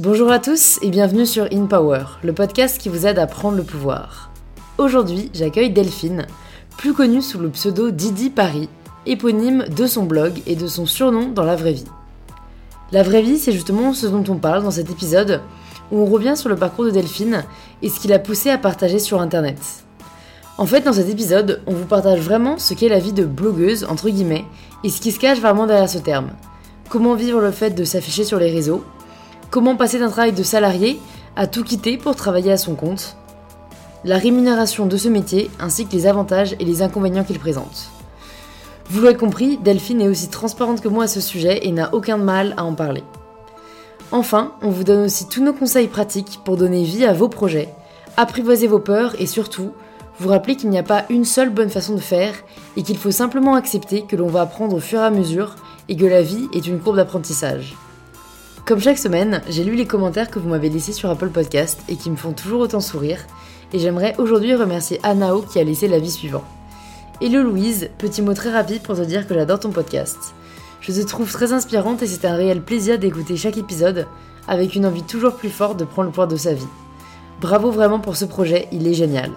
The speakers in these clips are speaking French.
Bonjour à tous et bienvenue sur In Power, le podcast qui vous aide à prendre le pouvoir. Aujourd'hui, j'accueille Delphine, plus connue sous le pseudo Didi Paris, éponyme de son blog et de son surnom dans la vraie vie. La vraie vie, c'est justement ce dont on parle dans cet épisode, où on revient sur le parcours de Delphine et ce qui l'a poussé à partager sur internet. En fait, dans cet épisode, on vous partage vraiment ce qu'est la vie de blogueuse, entre guillemets, et ce qui se cache vraiment derrière ce terme. Comment vivre le fait de s'afficher sur les réseaux, comment passer d'un travail de salarié à tout quitter pour travailler à son compte, la rémunération de ce métier ainsi que les avantages et les inconvénients qu'il présente. Vous l'aurez compris, Delphine est aussi transparente que moi à ce sujet et n'a aucun mal à en parler. Enfin, on vous donne aussi tous nos conseils pratiques pour donner vie à vos projets, apprivoiser vos peurs et surtout, vous rappeler qu'il n'y a pas une seule bonne façon de faire et qu'il faut simplement accepter que l'on va apprendre au fur et à mesure et que la vie est une courbe d'apprentissage. Comme chaque semaine, j'ai lu les commentaires que vous m'avez laissés sur Apple Podcast et qui me font toujours autant sourire, et j'aimerais aujourd'hui remercier Anao qui a laissé l'avis suivant. Hello Louise, petit mot très rapide pour te dire que j'adore ton podcast. Je te trouve très inspirante et c'est un réel plaisir d'écouter chaque épisode avec une envie toujours plus forte de prendre le pouvoir de sa vie. Bravo vraiment pour ce projet, il est génial.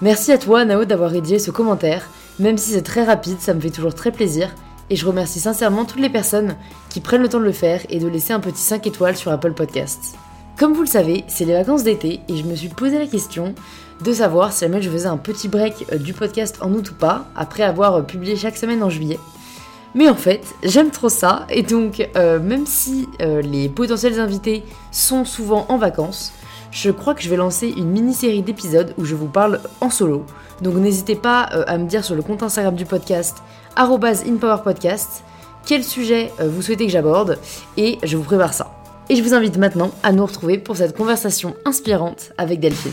Merci à toi Anao d'avoir rédigé ce commentaire, même si c'est très rapide, ça me fait toujours très plaisir et je remercie sincèrement toutes les personnes qui prennent le temps de le faire et de laisser un petit 5 étoiles sur Apple Podcasts. Comme vous le savez, c'est les vacances d'été et je me suis posé la question de savoir si jamais je faisais un petit break euh, du podcast en août ou pas, après avoir euh, publié chaque semaine en juillet. Mais en fait, j'aime trop ça et donc euh, même si les potentiels invités sont souvent en vacances, je crois que je vais lancer une mini-série d'épisodes où je vous parle en solo. Donc n'hésitez pas à me dire sur le compte Instagram du podcast @inpowerpodcast quel sujet vous souhaitez que j'aborde et je vous prépare ça. Et je vous invite maintenant à nous retrouver pour cette conversation inspirante avec Delphine.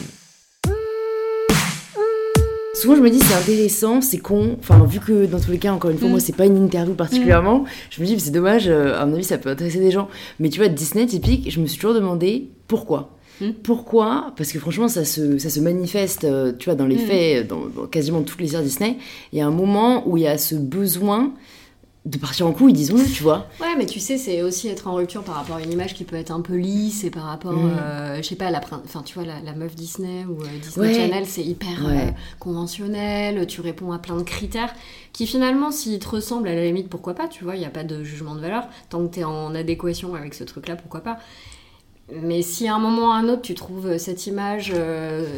Souvent je me dis c'est intéressant, c'est con, enfin vu que dans tous les cas encore une fois moi mm. c'est pas une interview particulièrement, je me dis c'est dommage, euh, à mon avis ça peut intéresser des gens. Mais tu vois Disney typique, je me suis toujours demandé pourquoi. Mm. Pourquoi? Parce que franchement, ça se, ça se manifeste, euh, tu vois, dans les faits, dans, dans, quasiment toutes les séries Disney. Il y a un moment où il y a ce besoin de partir en couille, disons-le, tu vois. Ouais, mais tu sais, c'est aussi être en rupture par rapport à une image qui peut être un peu lisse et par rapport, mm. euh, je sais pas, la, enfin, tu vois, la, meuf Disney ou euh, Disney Channel, c'est hyper euh, conventionnel, tu réponds à plein de critères qui finalement, s'ils te ressemblent, à la limite, pourquoi pas, tu vois, il n'y a pas de jugement de valeur. Tant que tu es en adéquation avec ce truc-là, pourquoi pas. Mais si à un moment ou à un autre, tu trouves cette image,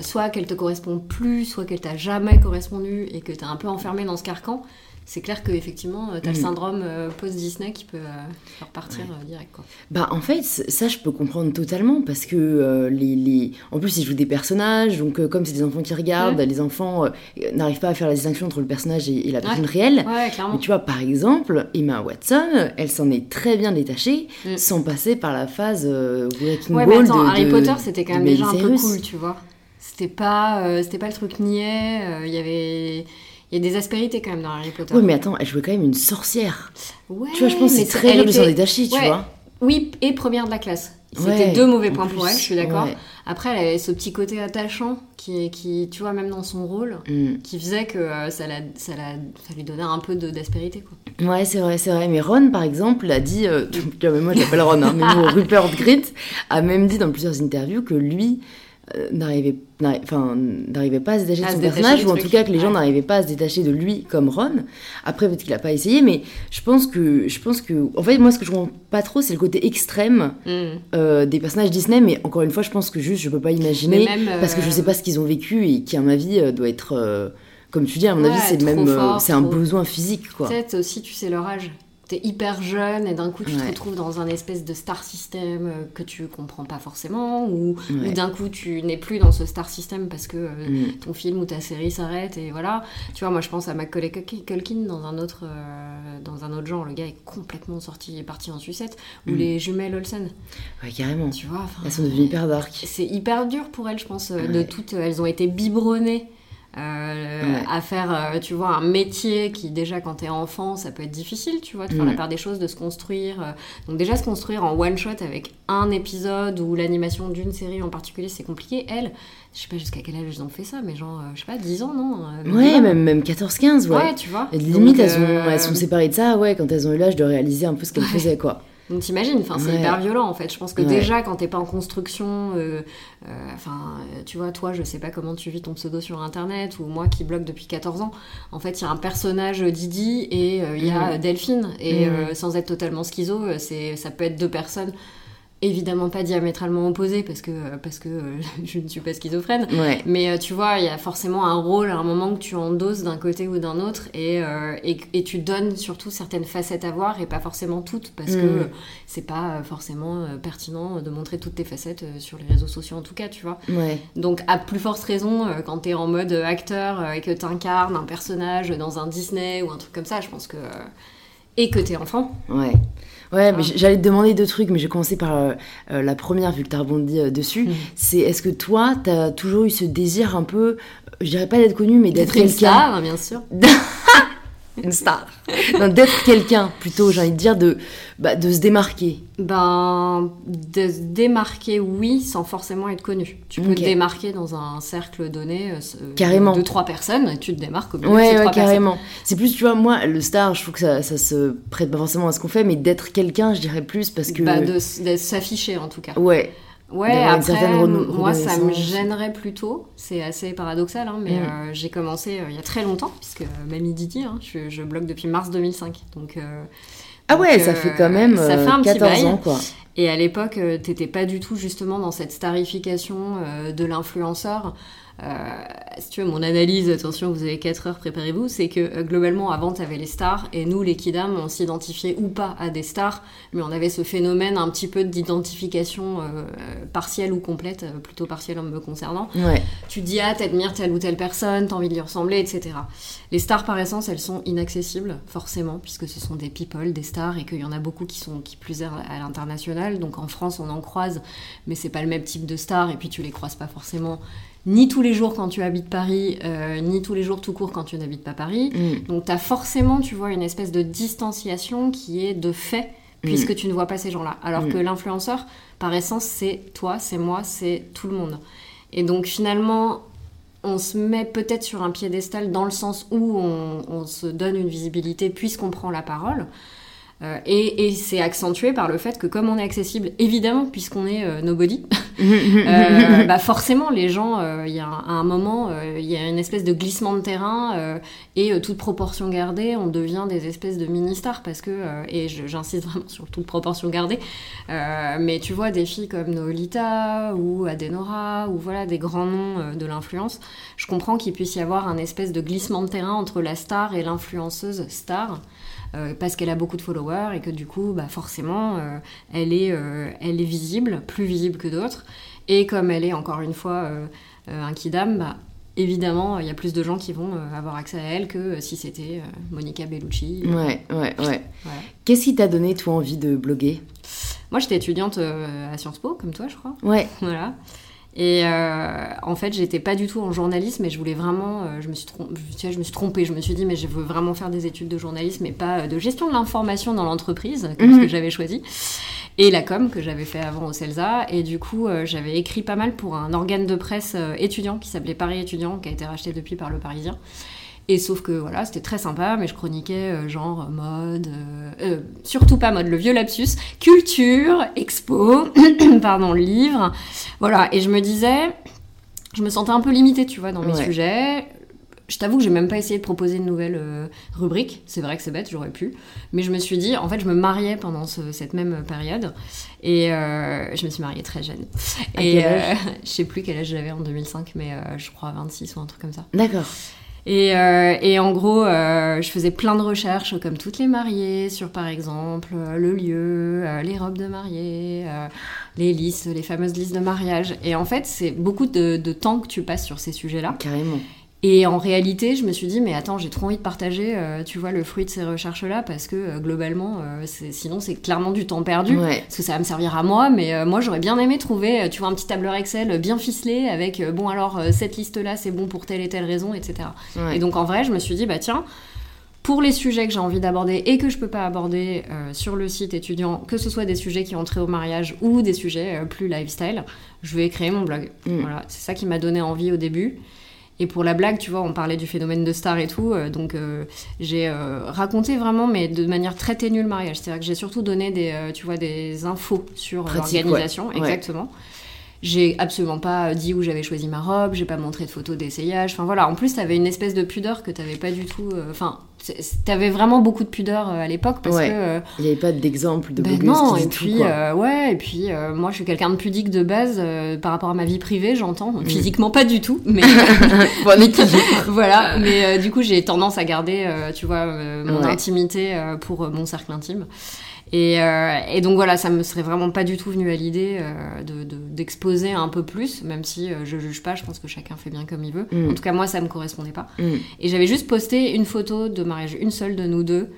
soit qu'elle te correspond plus, soit qu'elle t'a jamais correspondu et que tu es un peu enfermé dans ce carcan, c'est clair qu'effectivement, tu as le mm. syndrome euh, post-Disney qui peut euh, repartir euh, direct. Quoi. Bah, en fait, ça, je peux comprendre totalement parce que les, les, En plus, ils jouent des personnages, donc comme c'est des enfants qui regardent, les enfants n'arrivent pas à faire la distinction entre le personnage et, la personne réelle. Ouais, clairement. Mais tu vois, par exemple, Emma Watson, elle s'en est très bien détachée mm. sans passer par la phase Wrecking ouais, mais attends, Harry Potter, c'était quand même déjà un peu cool, tu vois. C'était pas, c'était pas le truc niais, il y avait il y a des aspérités quand même dans Harry Potter. Oui, mais attends, elle jouait quand même une sorcière. Ouais, tu vois, je pense que c'est très dur de s'en détacher, tu vois. Oui, et première de la classe. C'était deux mauvais points pour elle, je suis d'accord. Après, elle avait ce petit côté attachant qui, qui tu vois, même dans son rôle, mm. qui faisait que euh, ça, la, ça, la, ça, lui donnait un peu d'aspérité. Quoi. Ouais, c'est vrai, c'est vrai. Mais Ron, par exemple, a dit, euh, moi je l'appelle Ron, hein, mais Rupert Grint a même dit dans plusieurs interviews que lui, euh, n'arrivait n'arrivait pas à se détacher de son personnage ou en tout cas que les gens n'arrivaient pas à se détacher de lui comme Ron. Après peut-être qu'il a pas essayé mais je pense que je pense que en fait moi ce que je comprends pas trop c'est le côté extrême mm. euh, des personnages Disney mais encore une fois je pense que juste je peux pas imaginer parce que je sais pas ce qu'ils ont vécu et qui à ma vie euh, doit être comme tu dis à mon avis c'est même c'est un besoin physique quoi. Peut-être aussi tu sais leur âge t'es hyper jeune et d'un coup tu te retrouves dans un espèce de star system euh, que tu comprends pas forcément ou, d'un coup tu n'es plus dans ce star system parce que euh, mm. ton film ou ta série s'arrête et voilà. Tu vois moi je pense à Macaulay Culkin dans un autre euh, dans un autre genre. Le gars est complètement sorti et parti en sucette ou mm. les jumelles Olsen. Ouais carrément. Tu vois elles sont devenues hyper dark. c'est hyper dur pour elles je pense de toutes elles ont été biberonnées euh, à faire, euh, tu vois, un métier qui déjà quand t'es enfant, ça peut être difficile, tu vois, de faire la part des choses, de se construire. Euh. Donc déjà se construire en one shot avec un épisode ou l'animation d'une série en particulier, c'est compliqué. Elle, je sais pas jusqu'à quel âge elles ont fait ça, mais genre, je sais pas, 10 ans, non Ouais, même, même 14-15, ouais. Ouais, tu vois. Et limite, elles, elles, sont séparées de ça, ouais, quand elles ont eu l'âge de réaliser un peu ce qu'elles faisaient, quoi. Donc t'imagines, enfin, c'est hyper violent en fait. Je pense que déjà quand t'es pas en construction, euh, euh, enfin, tu vois, toi, je sais pas comment tu vis ton pseudo sur internet ou moi qui blogue depuis 14 ans. En fait, il y a un personnage Didi et il y a mm. Delphine. Et mm. sans être totalement schizo, c'est ça peut être deux personnes évidemment pas diamétralement opposé parce que parce que euh, je ne suis pas schizophrène. Mais euh, tu vois il y a forcément un rôle à un moment que tu endosses d'un côté ou d'un autre et, euh, et, et, tu donnes surtout certaines facettes à voir et pas forcément toutes parce que mm. c'est pas forcément pertinent de montrer toutes tes facettes sur les réseaux sociaux en tout cas tu vois. Donc à plus forte raison quand tu es en mode acteur et que tu incarnes un personnage dans un Disney ou un truc comme ça je pense que et que t'es enfant ouais Ouais, mais j'allais te demander deux trucs, mais je vais commencer par euh, euh, la première, vu que tu as rebondi euh, dessus. Mm. C'est est-ce que toi, tu as toujours eu ce désir un peu, je dirais pas d'être connu, mais d'être quelqu'un. Hein, bien sûr. une star. d'être quelqu'un, plutôt, j'ai envie de dire, de, bah, de se démarquer. Ben, de se démarquer, oui, sans forcément être connu. Tu peux te démarquer dans un cercle donné, euh, carrément. de trois personnes, et tu te démarques au milieu ouais, de ouais, carrément. C'est plus, tu vois, moi, le star, je trouve que ça, ça se prête pas forcément à ce qu'on fait, mais d'être quelqu'un, je dirais plus, parce que... Bah, de, s'afficher, en tout cas. Ouais. Ouais, après, moi, ça me gênerait plutôt. C'est assez paradoxal, hein, mais mm. euh, j'ai commencé euh, il y a très longtemps, puisque Mamie Didi, hein, je, je, blogue depuis mars 2005. Donc, euh, ah ouais, ça fait quand même ça fait un 14 ans, quoi. Et à l'époque, t'étais pas du tout justement dans cette starification de l'influenceur. Euh, si tu veux, mon analyse, attention, vous avez 4 heures, préparez-vous, c'est que euh, globalement, avant, tu avais les stars, et nous, les kidam, on s'identifiait ou pas à des stars, mais on avait ce phénomène un petit peu d'identification euh, partielle ou complète, plutôt partielle en me concernant. Tu dis, ah, t'admires telle ou telle personne, t'as envie de lui ressembler, etc. Les stars, par essence, elles sont inaccessibles, forcément, puisque ce sont des people, des stars, et qu'il y en a beaucoup qui sont qui plus à l'international. Donc en France, on en croise, mais c'est pas le même type de stars, et puis tu les croises pas forcément ni tous les jours quand tu habites Paris, euh, ni tous les jours tout court quand tu n'habites pas Paris. Mm. Donc tu as forcément, tu vois, une espèce de distanciation qui est de fait, puisque mm. tu ne vois pas ces gens-là. Alors mm. que l'influenceur, par essence, c'est toi, c'est moi, c'est tout le monde. Et donc finalement, on se met peut-être sur un piédestal dans le sens où on se donne une visibilité puisqu'on prend la parole. Euh, et, c'est accentué par le fait que comme on est accessible, évidemment, puisqu'on est euh, nobody, euh, bah forcément les gens, il y a un, à un moment, il y a une espèce de glissement de terrain et toute proportion gardée, on devient des espèces de mini-stars parce que, et j'insiste vraiment sur toute proportion gardée, mais tu vois des filles comme Nolita ou Adenora ou voilà des grands noms de l'influence, je comprends qu'il puisse y avoir un espèce de glissement de terrain entre la star et l'influenceuse star. Euh, parce qu'elle a beaucoup de followers et que du coup, bah, forcément, euh, elle, est, euh, elle est visible, plus visible que d'autres. Et comme elle est encore une fois un kidam, bah, évidemment, il y a plus de gens qui vont avoir accès à elle que si c'était Monica Bellucci. Ouais, ouais, ouais. Qu'est-ce qui t'a donné, toi, envie de bloguer? Moi, j'étais étudiante à Sciences Po, comme toi, je crois. Ouais. Voilà. Et euh, en fait, j'étais pas du tout en journalisme, mais je voulais vraiment. Euh, je, me suis je me suis trompée. Je me suis dit, mais je veux vraiment faire des études de journalisme et pas euh, de gestion de l'information dans l'entreprise, comme ce que mhm. j'avais choisi. Et la com, que j'avais fait avant au CELSA. Et du coup, j'avais écrit pas mal pour un organe de presse étudiant qui s'appelait Paris Étudiant, qui a été racheté depuis par Le Parisien. Et sauf que voilà, c'était très sympa, mais je chroniquais euh, genre mode, euh, euh, surtout pas mode, le vieux lapsus, culture, expo, pardon, livre. Voilà, et je me disais, je me sentais un peu limitée, tu vois, dans mes sujets. Je t'avoue que j'ai même pas essayé de proposer une nouvelle rubrique. C'est vrai que c'est bête, j'aurais pu. Mais je me suis dit, en fait, je me mariais pendant cette même période. Et je me suis mariée très jeune. et je sais plus quel âge j'avais en 2005, mais je crois 26 ou un truc comme ça. D'accord. Euh, et, en gros, euh, je faisais plein de recherches, comme toutes les mariées, sur par exemple euh, le lieu, les robes de mariée, les listes, les fameuses listes de mariage. Et en fait, c'est beaucoup de, de, temps que tu passes sur ces sujets-là. Carrément. Et en réalité, je me suis dit, mais attends, j'ai trop envie de partager, euh, tu vois, le fruit de ces recherches-là, parce que euh, globalement, euh, sinon, c'est clairement du temps perdu. Parce que ça va me servir à moi, mais moi, j'aurais bien aimé trouver, tu vois, un petit tableur Excel bien ficelé avec, bon, alors, cette liste-là, c'est bon pour telle et telle raison, etc. Et donc, en vrai, je me suis dit, bah tiens, pour les sujets que j'ai envie d'aborder et que je peux pas aborder sur le site étudiant, que ce soit des sujets qui ont trait au mariage ou des sujets plus lifestyle, je vais créer mon blog. Mm. Voilà, c'est ça qui m'a donné envie au début. Et pour la blague, tu vois, on parlait du phénomène de star et tout, donc j'ai raconté vraiment, mais de manière très ténue le mariage. C'est-à-dire que j'ai surtout donné des, tu vois, des infos sur l'organisation, exactement. J'ai absolument pas dit où j'avais choisi ma robe, j'ai pas montré de photos d'essayage. Enfin voilà, en plus, t'avais une espèce de pudeur que t'avais pas du tout. Euh, enfin, t'avais vraiment beaucoup de pudeur euh, à l'époque parce que. Euh, Il n'y avait pas d'exemple de ben non, et puis, ouais, et puis moi, je suis quelqu'un de pudique de base par rapport à ma vie privée, j'entends. Mm. Physiquement, pas du tout, mais. voilà, mais du coup, j'ai tendance à garder, tu vois, mon intimité pour mon cercle intime. Euh, et, donc voilà, ça me serait vraiment pas du tout venu à l'idée euh, d'exposer un peu plus, même si euh, je juge pas, je pense que chacun fait bien comme il veut. Mm. En tout cas, moi, ça me correspondait pas. Mm. Et j'avais juste posté une photo de mariage, une seule de nous deux.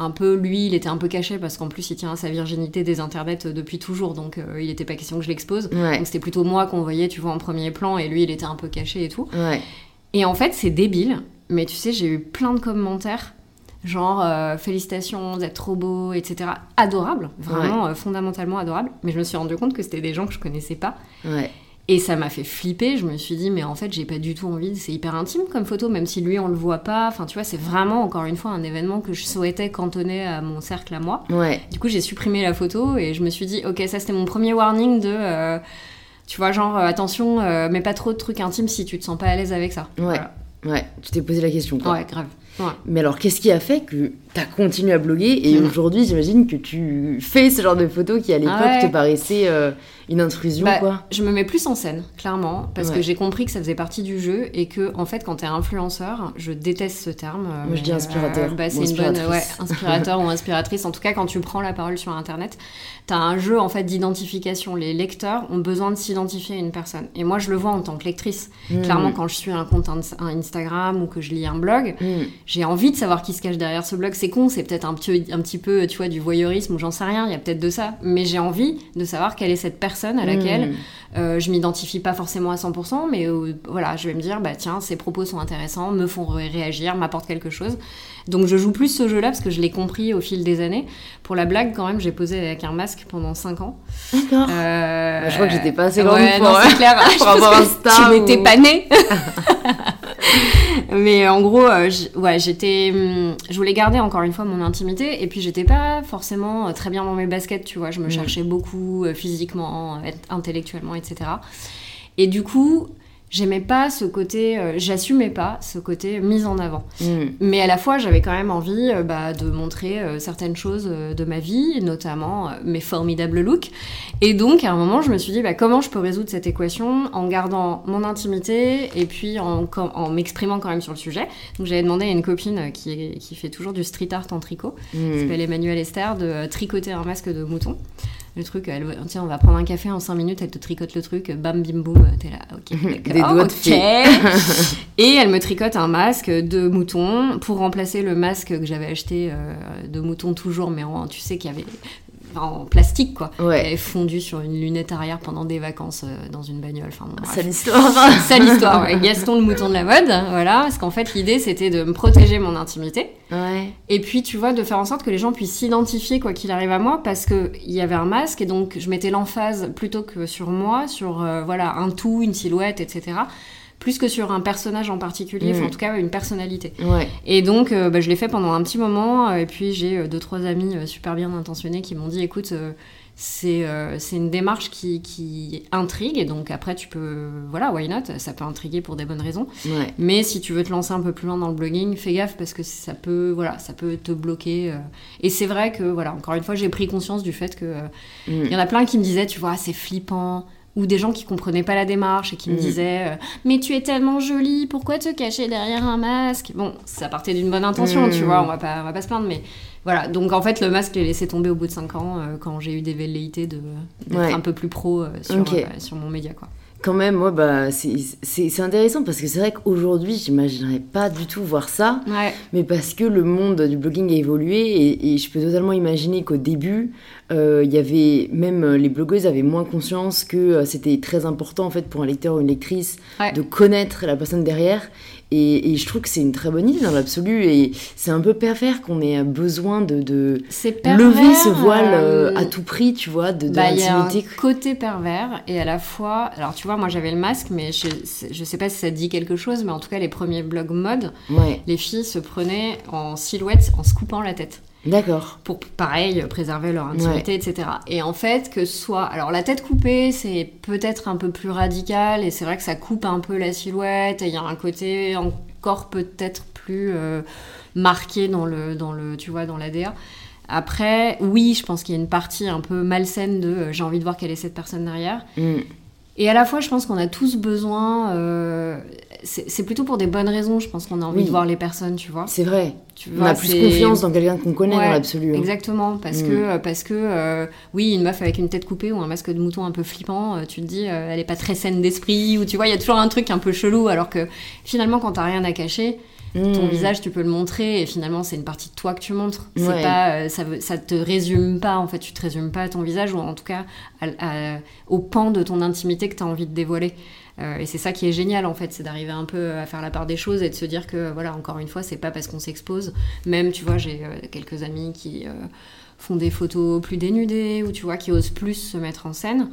Un peu, lui, il était un peu caché parce qu'en plus, il tient à sa virginité des internets depuis toujours, donc il n'était pas question que je l'expose. Donc c'était plutôt moi qu'on voyait, tu vois, en premier plan, et lui, il était un peu caché et tout. Et en fait, c'est débile, mais tu sais, j'ai eu plein de commentaires genre euh, félicitations d'être trop beau, etc. Adorable, vraiment euh, fondamentalement adorable. Mais je me suis rendu compte que c'était des gens que je connaissais pas. Et ça m'a fait flipper. Je me suis dit, mais en fait, j'ai pas du tout envie. C'est hyper intime comme photo, même si lui, on le voit pas. Enfin, tu vois, c'est vraiment, encore une fois, un événement que je souhaitais cantonner à mon cercle à moi. Du coup, j'ai supprimé la photo et je me suis dit, ok, ça c'était mon premier warning de. Euh, tu vois, genre, attention, mais pas trop de trucs intimes si tu te sens pas à l'aise avec ça. Ouais. Ouais, tu t'es posé la question. Quoi. Ouais, grave. Mais alors, qu'est-ce qui a fait que tu as continué à bloguer et mm. aujourd'hui, j'imagine que tu fais ce genre de photos qui à l'époque ah te paraissaient euh, une intrusion bah, quoi? Je me mets plus en scène, clairement, parce que j'ai compris que ça faisait partie du jeu et que, en fait, quand t'es influenceur, je déteste ce terme. Moi, je dis inspirateur. Euh, bah, c'est une bonne, inspirateur ou inspiratrice. En tout cas, quand tu prends la parole sur Internet, t'as un jeu, en fait, d'identification. Les lecteurs ont besoin de s'identifier à une personne. Et moi, je le vois en tant que lectrice. Mm. Clairement, quand je suis un compte Instagram ou que je lis un blog, mm. J'ai envie de savoir qui se cache derrière ce blog. C'est con, c'est peut-être un petit, un petit peu, tu vois, du voyeurisme ou j'en sais rien. Il y a peut-être de ça. Mais j'ai envie de savoir quelle est cette personne à laquelle hmm. euh, je m'identifie pas forcément à 100%, mais euh, voilà, je vais me dire, bah tiens, ces propos sont intéressants, me font réagir, m'apportent quelque chose. Donc je joue plus ce jeu-là parce que je l'ai compris au fil des années. Pour la blague, quand même, j'ai posé avec un masque pendant 5 ans. D'accord. Euh, bah, je crois que j'étais pas assez grande pour, non, clair. pour avoir un star. Tu n'étais pas née. Mais en gros, euh, ouais, j'étais, hum, je voulais garder encore une fois mon intimité, et puis j'étais pas forcément euh, très bien dans mes baskets, tu vois. Je me mm. cherchais beaucoup euh, physiquement, intellectuellement, etc. Et du coup, j'aimais pas ce côté, euh, j'assumais pas ce côté mise en avant. Mm. Mais à la fois, j'avais quand même envie euh, bah, de montrer euh, certaines choses de ma vie, notamment mes formidables looks. Et donc, à un moment, je me suis dit, bah, comment je peux résoudre cette équation en gardant mon intimité et puis en, en m'exprimant quand même sur le sujet? Donc, j'avais demandé à une copine qui, qui fait toujours du street art en tricot, mm. qui s'appelle Emmanuelle Esther, de tricoter un masque de mouton le truc, elle, tiens, on va prendre un café en 5 minutes, elle te tricote le truc, bam, bim, boum, t'es là, ok, Des doigts Et elle me tricote un masque de mouton pour remplacer le masque que j'avais acheté euh, de mouton toujours, mais en, tu sais qu'il y avait en plastique quoi. Ouais. Elle fondu sur une lunette arrière pendant des vacances euh, dans une bagnole. Enfin, bon, Sale histoire. Sale histoire. Ouais. Gaston le mouton de la mode, voilà. Parce qu'en fait l'idée c'était de me protéger mon intimité. Ouais. Et puis tu vois de faire en sorte que les gens puissent s'identifier quoi qu'il arrive à moi parce que il y avait un masque et donc je mettais l'emphase plutôt que sur moi, sur euh, voilà un tout, une silhouette, etc plus que sur un personnage en particulier, enfin en tout cas une personnalité. Et donc euh, bah, je l'ai fait pendant un petit moment, euh, et puis j'ai euh, deux trois amis super bien intentionnés qui m'ont dit écoute c'est une démarche qui, qui, intrigue et donc après tu peux voilà why not? Ça peut intriguer pour des bonnes raisons. Mais si tu veux te lancer un peu plus loin dans le blogging fais gaffe parce que ça peut voilà ça peut te bloquer et c'est vrai que voilà encore une fois j'ai pris conscience du fait que mm. il y en a plein qui me disaient tu vois c'est flippant ou des gens qui comprenaient pas la démarche et qui me mm. disaient euh, mais tu es tellement jolie pourquoi te cacher derrière un masque? Bon ça partait d'une bonne intention tu mm. vois on va pas on va pas se plaindre mais voilà donc en fait le masque l'ai laissé tomber au bout de 5 ans euh, quand j'ai eu des velléités de d'être un peu plus pro euh, sur, sur mon média quoi quand même, moi, bah, c'est intéressant parce que c'est vrai qu'aujourd'hui, j'imaginerais pas du tout voir ça. Mais parce que le monde du blogging a évolué et, et je peux totalement imaginer qu'au début, il y avait même euh, les blogueuses avaient moins conscience que euh, c'était très important en fait pour un lecteur ou une lectrice de connaître la personne derrière Et, je trouve que c'est une très bonne idée dans l'absolu. Et c'est un peu pervers qu'on ait besoin de, de lever ce voile euh, à tout prix, tu vois, de, de bah, Il y a un côté pervers et à la fois. Alors, tu vois, moi j'avais le masque, mais je, je sais pas si ça dit quelque chose, mais en tout cas, les premiers blogs mode, les filles se prenaient en silhouette en se coupant la tête. D'accord. Pour, pareil, préserver leur intimité, etc. Et en fait, que soit... Alors, la tête coupée, c'est peut-être un peu plus radical, et c'est vrai que ça coupe un peu la silhouette, et il y a un côté encore peut-être plus euh, marqué dans le, dans le, tu vois, dans l'ADA. Après, oui, je pense qu'il y a une partie un peu malsaine de euh, j'ai envie de voir quelle est cette personne derrière. Mm. Et à la fois, je pense qu'on a tous besoin. Euh, c'est plutôt pour des bonnes raisons, je pense qu'on a envie de voir les personnes, tu vois. C'est vrai. Tu on a plus confiance dans quelqu'un qu'on connaît dans l'absolu. Hein. Exactement, parce mm. que, euh, parce que euh, oui, une meuf avec une tête coupée ou un masque de mouton un peu flippant, euh, tu te dis, elle est pas très saine d'esprit, ou tu vois, il y a toujours un truc un peu chelou, alors que finalement, quand t'as rien à cacher, ton mm. visage, tu peux le montrer et finalement, c'est une partie de toi que tu montres. C'est pas, ça, ça te résume pas, en fait, tu te résumes pas à ton visage ou en tout cas au pan de ton intimité que tu as envie de dévoiler. Euh, et c'est ça qui est génial en fait, c'est d'arriver un peu à faire la part des choses et de se dire que voilà, encore une fois, c'est pas parce qu'on s'expose. Même, tu vois, j'ai euh, quelques amis qui euh, font des photos plus dénudées ou tu vois, qui osent plus se mettre en scène.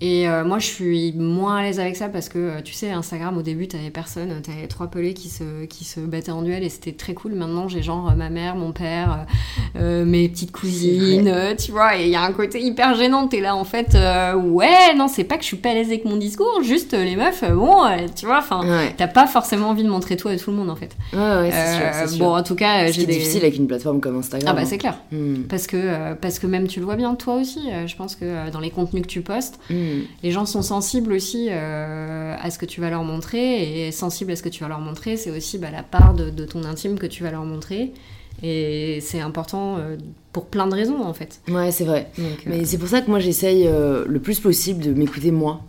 Et euh, moi, je suis moins à l'aise avec ça parce que, euh, tu sais, Instagram, au début, t'avais personne, t'avais trois pelés qui se, qui se battaient en duel et c'était très cool. Maintenant, j'ai genre euh, ma mère, mon père, mes petites cousines, tu vois, et il y a un côté hyper gênant. T'es là, en fait, ouais, non, c'est pas que je suis pas à l'aise avec mon discours, juste les meufs, bon, tu vois, enfin, t'as pas forcément envie de montrer tout à tout le monde, en fait. Ouais, ouais, c'est sûr, Bon, en tout cas, j'ai des... difficile avec une plateforme comme Instagram. Ah bah, c'est clair. Hmm. Parce, que, parce que même tu le vois bien, toi aussi, je pense que dans les contenus que tu postes, hmm. Les gens sont sensibles aussi euh, à ce que tu vas leur montrer et sensibles à ce que tu vas leur montrer, c'est aussi bah, la part de, de, ton intime que tu vas leur montrer. Et c'est important euh, pour plein de raisons en fait. Ouais, c'est vrai. Mais euh, c'est pour ça que moi j'essaye le plus possible de m'écouter moi.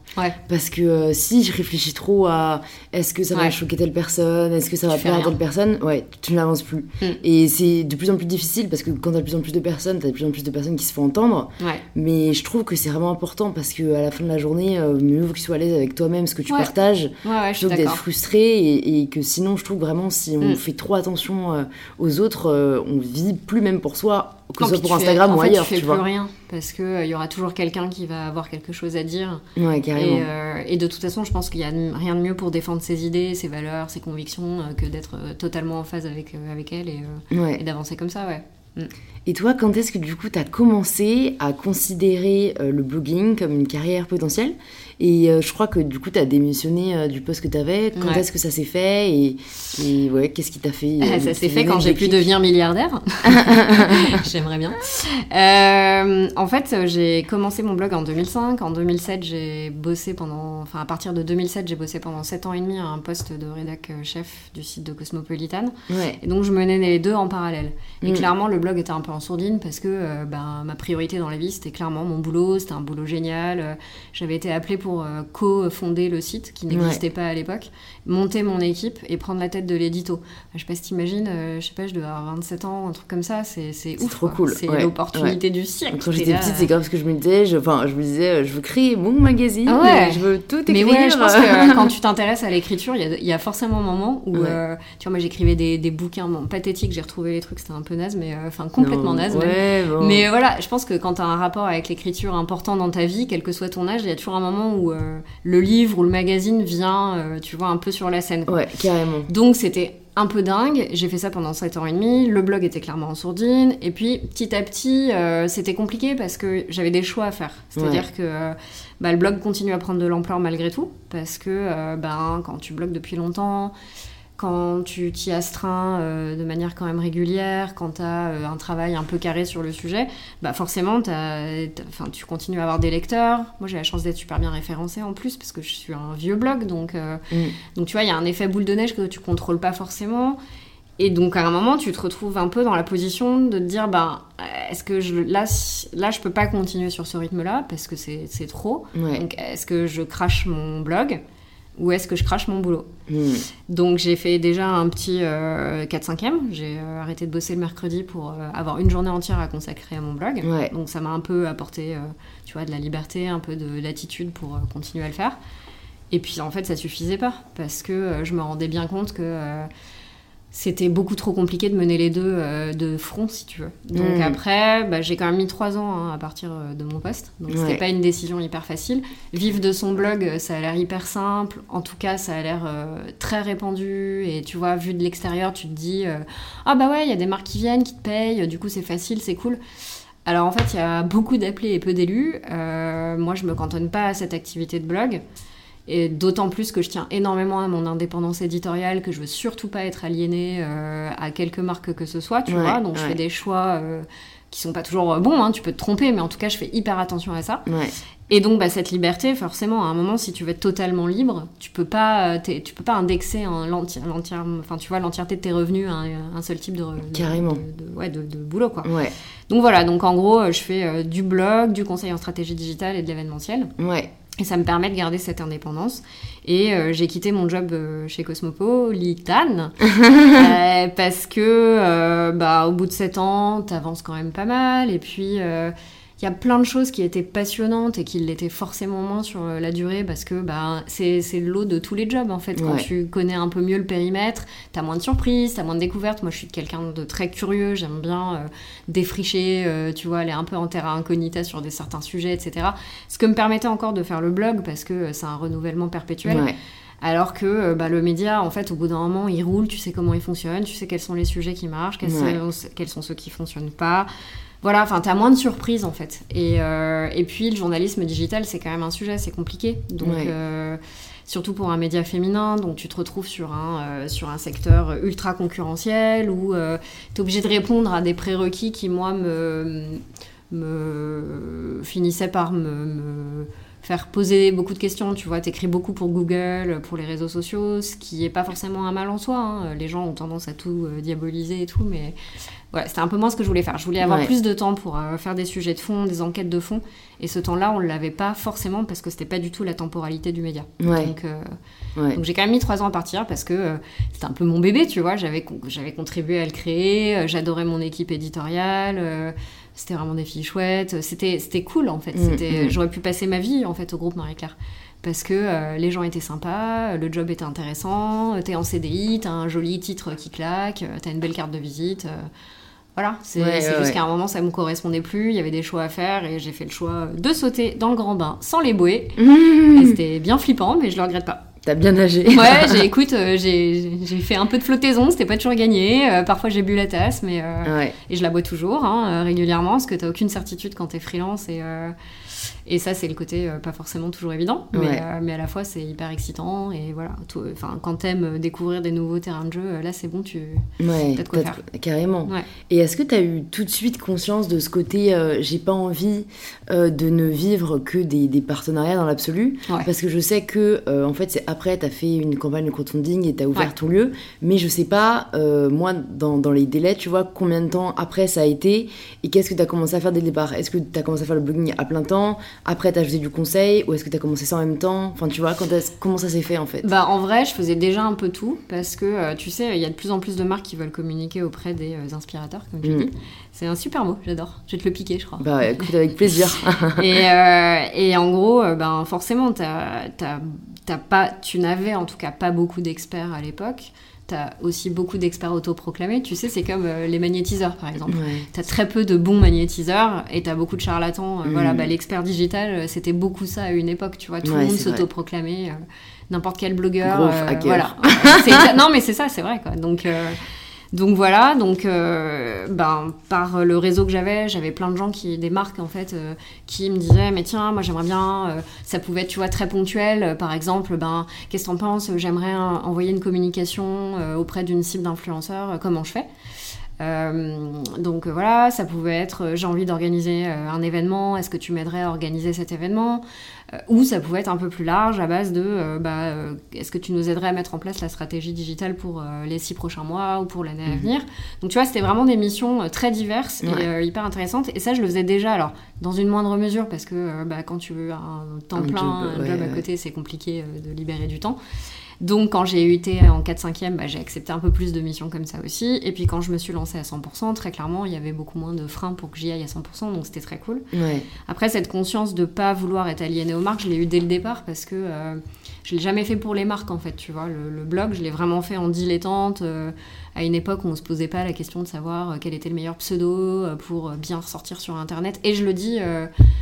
Parce que euh, si je réfléchis trop à est-ce que ça va choquer telle personne, est-ce que ça va plaire à telle personne, ouais, tu n'avances plus. Mm. Et c'est de plus en plus difficile parce que quand t'as de plus en plus de personnes, t'as de plus en plus de personnes qui se font entendre. Mais je trouve que c'est vraiment important parce que à la fin de la journée, euh, mieux vaut que tu sois à l'aise avec toi-même, ce que tu partages, plutôt que d'être frustré. Et, que sinon, je trouve vraiment si on mm. fait trop attention euh, aux autres, on vit plus même pour soi que ce soit pour Instagram ou ailleurs. Tu fais plus rien parce qu'il il y aura toujours quelqu'un qui va avoir quelque chose à dire. Ouais, carrément. Euh, et, de toute façon, je pense qu'il n'y a rien de mieux pour défendre ses idées, ses valeurs, ses convictions euh, que d'être euh, totalement en phase avec, avec elles et, d'avancer comme ça, ouais. Et toi, quand est-ce que du coup tu as commencé à considérer le blogging comme une carrière potentielle? Et euh, je crois que du coup, tu as démissionné euh, du poste que tu avais. Quand est-ce que ça s'est fait? Et, ouais, qu'est-ce qui t'a fait euh, Ça s'est fait quand j'ai pu devenir milliardaire. J'aimerais bien. en fait, j'ai commencé mon blog en 2005. En 2007, j'ai bossé pendant. Enfin, à partir de 2007, j'ai bossé pendant 7 ans et demi à un poste de rédac chef du site de Cosmopolitan. Et donc, je menais les deux en parallèle. Et mm. clairement, le blog était un peu en sourdine parce que ben, ma priorité dans la vie, c'était clairement mon boulot. C'était un boulot génial. J'avais été appelée pour euh, co-fonder le site qui n'existait pas à l'époque, monter mon équipe et prendre la tête de l'édito. Je sais pas si t'imagines, euh, je sais pas, je dois avoir 27 ans, un truc comme ça, c'est ouf. trop cool. C'est l'opportunité du siècle. Quand j'étais petite, c'est grave ce que je me disais. Je, enfin, je me disais, euh, je veux créer mon magazine, ah je veux tout écrire. Mais ouais, je pense que quand tu t'intéresses à l'écriture, il y, a forcément un moment où, tu vois, moi j'écrivais des, des, bouquins bon, pathétiques, j'ai retrouvé les trucs, c'était un peu naze, mais enfin complètement naze. Mais voilà, je pense que quand tu as un rapport avec l'écriture important dans ta vie, quel que soit ton âge, il y a toujours un moment où euh, le livre ou le magazine vient, euh, tu vois, un peu sur la scène. Ouais, carrément. Donc c'était un peu dingue. J'ai fait ça pendant 7 ans et demi. Le blog était clairement en sourdine. Et puis, petit à petit, euh, c'était compliqué parce que j'avais des choix à faire. C'est-à-dire que bah, le blog continue à prendre de l'ampleur malgré tout. Parce que ben, quand tu blogues depuis longtemps, quand tu t'y astreins euh, de manière quand même régulière, quand tu as euh, un travail un peu carré sur le sujet, bah forcément, tu continues à avoir des lecteurs. Moi, j'ai la chance d'être super bien référencée en plus, parce que je suis un vieux blog. Donc, euh, mm. donc tu vois, il y a un effet boule de neige que tu contrôles pas forcément. Et donc, à un moment, tu te retrouves un peu dans la position de te dire, bah, est-ce que je, là, là, je peux pas continuer sur ce rythme-là, parce que c'est trop. Donc, est-ce que je crache mon blog? Ou est-ce que je crache mon boulot hmm. Donc j'ai fait déjà un petit 4-5e. Euh, j'ai euh, arrêté de bosser le mercredi pour euh, avoir une journée entière à consacrer à mon blog. Donc ça m'a un peu apporté, tu vois, de la liberté, un peu de l'attitude pour continuer à le faire. Et puis en fait, ça suffisait pas parce que je me rendais bien compte que c'était beaucoup trop compliqué de mener les deux euh, de front, si tu veux. Donc hmm. après, bah, j'ai quand même mis trois ans hein, à partir euh, de mon poste. Donc c'était pas une décision hyper facile. Vivre de son blog, ça a l'air hyper simple. En tout cas, ça a l'air euh, très répandu. Et tu vois, vu de l'extérieur, tu te dis Ah bah ouais, il y a des marques qui viennent, qui te payent. Du coup, c'est facile, c'est cool. Alors en fait, il y a beaucoup d'appelés et peu d'élus. moi, je me cantonne pas à cette activité de blog. Et d'autant plus que je tiens énormément à mon indépendance éditoriale, que je veux surtout pas être aliénée euh, à quelques marques que ce soit, tu vois. Donc je fais des choix euh, qui sont pas toujours euh, bons, hein, tu peux te tromper, mais en tout cas je fais hyper attention à ça. Et donc bah, cette liberté, forcément, à un moment, si tu veux être totalement libre, tu peux pas, tu peux pas indexer l'entière, enfin tu vois, l'entièreté de tes revenus à un, seul type de, Carrément. De, ouais, de, boulot quoi. Donc voilà, donc en gros, je fais du blog, du conseil en stratégie digitale et de l'événementiel. Ouais. Et ça me permet de garder cette indépendance. Et euh, j'ai quitté mon job euh, chez Cosmopolitan euh, parce que, bah, au bout de 7 ans, t'avances quand même pas mal. Et puis, il y a plein de choses qui étaient passionnantes et qui l'étaient forcément moins sur euh, la durée parce que bah, c'est l'eau de tous les jobs en fait. Quand tu connais un peu mieux le périmètre, t'as moins de surprises, t'as moins de découvertes. Moi je suis quelqu'un de très curieux, j'aime bien euh, défricher, euh, tu vois, aller un peu en terra incognita sur des certains sujets, etc. Ce que me permettait encore de faire le blog parce que c'est un renouvellement perpétuel. Alors que bah, le média, en fait, au bout d'un moment, il roule, tu sais comment il fonctionne, tu sais quels sont les sujets qui marchent, quels, sont, quels sont, ceux qui fonctionnent pas voilà, enfin, t'as moins de surprises en fait. Et, euh, et, puis, le journalisme digital, c'est quand même un sujet assez compliqué. Donc, euh, surtout pour un média féminin, donc tu te retrouves sur un, euh, sur un secteur ultra concurrentiel où t'es obligé de répondre à des prérequis qui, moi, me, me finissaient par me faire poser beaucoup de questions. Tu vois, t'écris beaucoup pour Google, pour les réseaux sociaux, ce qui est pas forcément un mal en soi. Hein. Les gens ont tendance à tout euh, diaboliser et tout, mais voilà, c'était un peu moins ce que je voulais faire. Je voulais avoir plus de temps pour euh, faire des sujets de fond, des enquêtes de fond. Et ce temps-là, on l'avait pas forcément parce que c'était pas du tout la temporalité du média. Donc, euh, donc j'ai quand même mis trois ans à partir parce que c'était un peu mon bébé, tu vois. J'avais j'avais contribué à le créer. J'adorais mon équipe éditoriale c'était vraiment des filles chouettes. C'était, c'était cool en fait. Mm, mm. J'aurais pu passer ma vie en fait au groupe Marie-Claire. Parce que euh, les gens étaient sympas, le job était intéressant, t'es en CDI, t'as un joli titre qui claque, t'as une belle carte de visite. Euh, voilà, c'est, juste qu'à un moment ça me correspondait plus, il y avait des choix à faire et j'ai fait le choix de sauter dans le grand bain sans les bouées. Et c'était bien flippant, mais je le regrette pas. T'as bien nagé. Ouais, j'ai, écoute, euh, j'ai, fait un peu de flottaison, c'était pas toujours gagné. Euh, parfois j'ai bu la tasse, mais euh, et je la bois toujours hein, régulièrement parce que t'as aucune certitude quand t'es freelance et et ça, c'est le côté euh, pas forcément toujours évident, mais, euh, mais à la fois, c'est hyper excitant. Et voilà, enfin, quand t'aimes découvrir des nouveaux terrains de jeu, euh, là, c'est bon, tu ouais, as de quoi faire. Carrément. Et est-ce que tu as eu tout de suite conscience de ce côté, j'ai pas envie de ne vivre que des, des partenariats dans l'absolu? Parce que je sais que, en fait, c'est après, tu as fait une campagne de crowdfunding et tu as ouvert ton lieu, mais je sais pas, moi, dans, dans, les délais, tu vois, combien de temps après ça a été et qu'est-ce que tu as commencé à faire dès le départ? Est-ce que tu as commencé à faire le blogging à plein temps? Après, t'as ajouté du conseil ou est-ce que t'as commencé ça en même temps? Enfin, tu vois, quand comment ça s'est fait en fait? Bah, en vrai, je faisais déjà un peu tout parce que euh, tu sais, il y a de plus en plus de marques qui veulent communiquer auprès des euh, inspirateurs, comme tu mm. dis. C'est un super mot, j'adore. Je vais te le piquer, je crois. Bah, écoute, avec plaisir. et, euh, et, en gros, ben, forcément, t'as, pas, tu n'avais en tout cas pas beaucoup d'experts à l'époque. T'as aussi beaucoup d'experts autoproclamés. Tu sais, c'est comme euh, les magnétiseurs, par exemple. T'as très peu de bons magnétiseurs et t'as beaucoup de charlatans. Euh, voilà, mm. bah, l'expert digital, euh, c'était beaucoup ça à une époque, tu vois. Tout le monde s'autoproclamait. N'importe quel blogueur. voilà. non, mais c'est ça, c'est vrai, quoi. Donc... Donc voilà, donc euh, ben, par le réseau que j'avais, j'avais plein de gens qui, des marques en fait, euh, qui me disaient mais tiens, moi j'aimerais bien, euh, ça pouvait être tu vois très ponctuel, par exemple, ben qu'est-ce que t'en penses? J'aimerais envoyer une communication auprès d'une cible d'influenceurs, comment je fais? Donc voilà, ça pouvait être j'ai envie d'organiser un événement, est-ce que tu m'aiderais à organiser cet événement? Euh, ou ça pouvait être un peu plus large à base de euh, bah, euh, est-ce que tu nous aiderais à mettre en place la stratégie digitale pour les six prochains mois ou pour l'année à mhm. venir? Donc tu vois, c'était vraiment des missions très diverses et hyper intéressantes. Et ça, je le faisais déjà, alors dans une moindre mesure, parce que bah, quand tu veux un temps plein, un job à côté, c'est compliqué de libérer du temps. Donc quand j'ai eu été en 4-5e, bah, j'ai accepté un peu plus de missions comme ça aussi. Et puis quand je me suis lancée à 100%, très clairement, il y avait beaucoup moins de freins pour que j'y aille à 100%, donc c'était très cool. Après, cette conscience de pas vouloir être aliénée aux marques, je l'ai eu dès le départ parce que... Euh, je l'ai jamais fait pour les marques en fait, tu vois. Le, blog, je l'ai vraiment fait en dilettante, euh, à une époque où on se posait pas la question de savoir euh, quel était le meilleur pseudo euh, pour bien ressortir sur Internet. Et je le dis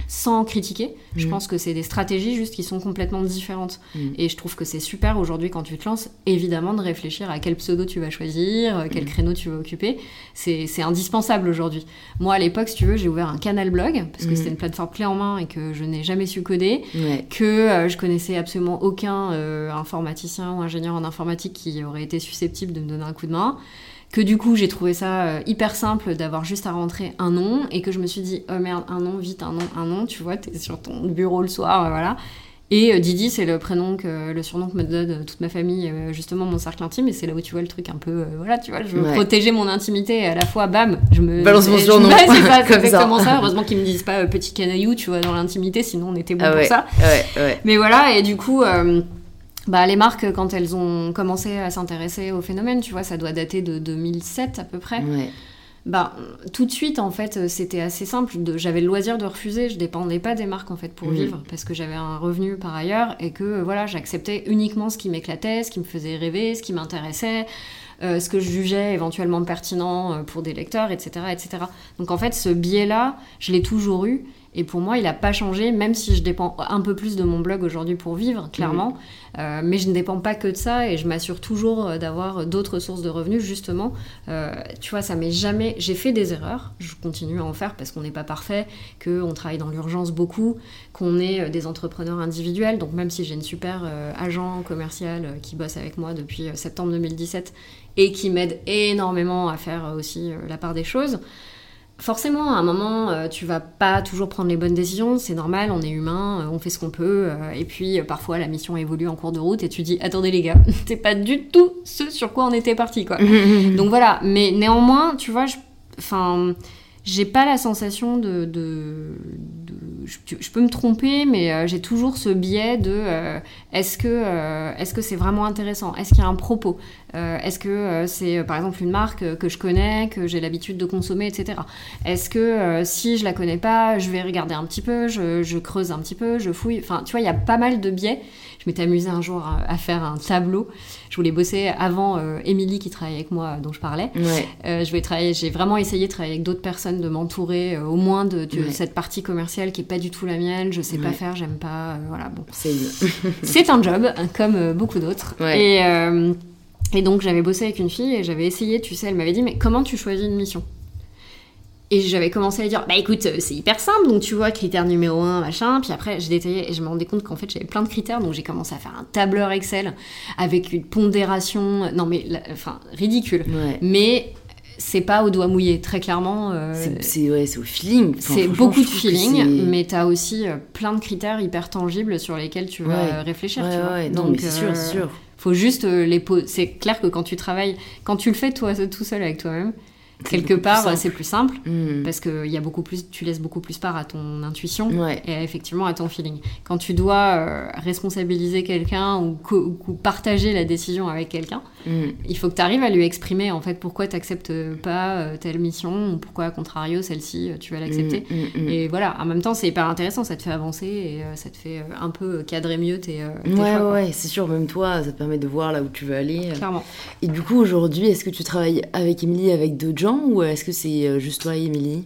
sans critiquer. Je mm. pense que c'est des stratégies juste qui sont complètement différentes. Mm. Et je trouve que c'est super aujourd'hui quand tu te lances, évidemment, de réfléchir à quel pseudo tu vas choisir, quel mm. créneau tu vas occuper. C'est indispensable aujourd'hui. Moi, à l'époque, si tu veux, j'ai ouvert un canal blog parce que c'était une plateforme clé en main et que je n'ai jamais su coder, que je connaissais absolument aucun euh, informaticien ou ingénieur en informatique qui aurait été susceptible de me donner un coup de main. Que du coup, j'ai trouvé ça euh, hyper simple d'avoir juste à rentrer un nom et que je me suis dit, oh merde, un nom, vite, un nom, un nom, tu vois, t'es sur ton bureau le soir, euh, voilà. Et Didi, c'est le prénom que, le surnom que me donne toute ma famille, justement mon cercle intime, et c'est là où tu vois le truc un peu, voilà, tu vois, je veux protéger mon intimité, et à la fois, bam, je me. Balance mon surnom. c'est pas exactement ça. Heureusement qu'ils me disent pas petit canaillou, tu vois, dans l'intimité, sinon on était bon ah pour ça. Ouais, Mais voilà, et du coup bah, les marques, quand elles ont commencé à s'intéresser au phénomène, tu vois, ça doit dater de 2007 à peu près. Bah, tout de suite, en fait, c'était assez simple. J'avais le loisir de refuser. Je dépendais pas des marques, en fait, pour vivre, parce que j'avais un revenu par ailleurs et que, voilà, j'acceptais uniquement ce qui m'éclatait, ce qui me faisait rêver, ce qui m'intéressait. Euh, ce que je jugeais éventuellement pertinent euh, pour des lecteurs, etc., etc. Donc en fait, ce biais-là, je l'ai toujours eu et pour moi, il n'a pas changé, même si je dépends un peu plus de mon blog aujourd'hui pour vivre, clairement. Mhm. Euh, mais je ne dépends pas que de ça et je m'assure toujours euh, d'avoir d'autres sources de revenus, justement. Euh, tu vois, ça m'est jamais. J'ai fait des erreurs, je continue à en faire parce qu'on n'est pas parfait, qu'on travaille dans l'urgence beaucoup, qu'on est des entrepreneurs individuels. Donc, même si j'ai une super agent commercial qui bosse avec moi depuis septembre 2017 et qui m'aide énormément à faire aussi la part des choses forcément, à un moment, euh, tu vas pas toujours prendre les bonnes décisions, c'est normal, on est humain, euh, on fait ce qu'on peut, euh, et puis parfois la mission évolue en cours de route et tu dis attendez les gars, c'est pas du tout ce sur quoi on était parti quoi. Donc voilà, mais néanmoins, tu vois, enfin, j'ai pas la sensation de, je, peux me tromper, mais j'ai toujours ce biais de est-ce que est-ce que c'est vraiment intéressant, est-ce qu'il y a un propos, euh, est-ce que euh, c'est euh, par exemple une marque que je connais, que j'ai l'habitude de consommer, etc. Est-ce que si je la connais pas, je vais regarder un petit peu, je, creuse un petit peu, je fouille? Enfin, tu vois, il y a pas mal de biais. Je m'étais amusée un jour à, faire un tableau. Je voulais bosser avant Émilie qui travaille avec moi, dont je parlais. je vais travailler. J'ai vraiment essayé de travailler avec d'autres personnes, de m'entourer au moins de, cette partie commerciale qui est pas du tout la mienne. Je sais pas faire, j'aime pas. voilà, bon. C'est un job, comme beaucoup d'autres. Et et donc j'avais bossé avec une fille et j'avais essayé, tu sais, elle m'avait dit mais comment tu choisis une mission? Et j'avais commencé à dire bah écoute c'est hyper simple donc tu vois critère numéro 1 machin puis après j'ai détaillé et je me rendais compte qu'en fait j'avais plein de critères donc j'ai commencé à faire un tableur Excel avec une pondération non mais enfin ridicule mais c'est pas au doigt mouillé, très clairement. Euh, c'est ouais, au feeling. c'est beaucoup de feeling, mais tu as aussi euh, plein de critères hyper tangibles sur lesquels tu vas réfléchir. tu vois. non, mais c'est sûr, c'est sûr. Faut juste euh, les poser. C'est clair que quand tu travailles, quand tu le fais toi tout seul avec toi-même, quelque part c'est plus simple hmm. parce que y a beaucoup plus tu laisses beaucoup plus part à ton intuition et effectivement à ton feeling. Quand tu dois euh, responsabiliser quelqu'un ou, partager la décision avec quelqu'un hmm. il faut que tu arrives à lui exprimer en fait pourquoi tu n'acceptes pas euh, telle mission ou pourquoi à contrario celle-ci euh, tu vas l'accepter. Hmm, et voilà en même temps c'est hyper intéressant ça te fait avancer et ça te fait un peu cadrer mieux tes, tes ouais ouais c'est sûr même toi ça te permet de voir là où tu veux aller. Clairement. Et du coup aujourd'hui est-ce que tu travailles avec Emily avec d'autres gens ou est-ce que c'est euh, juste toi et Émilie?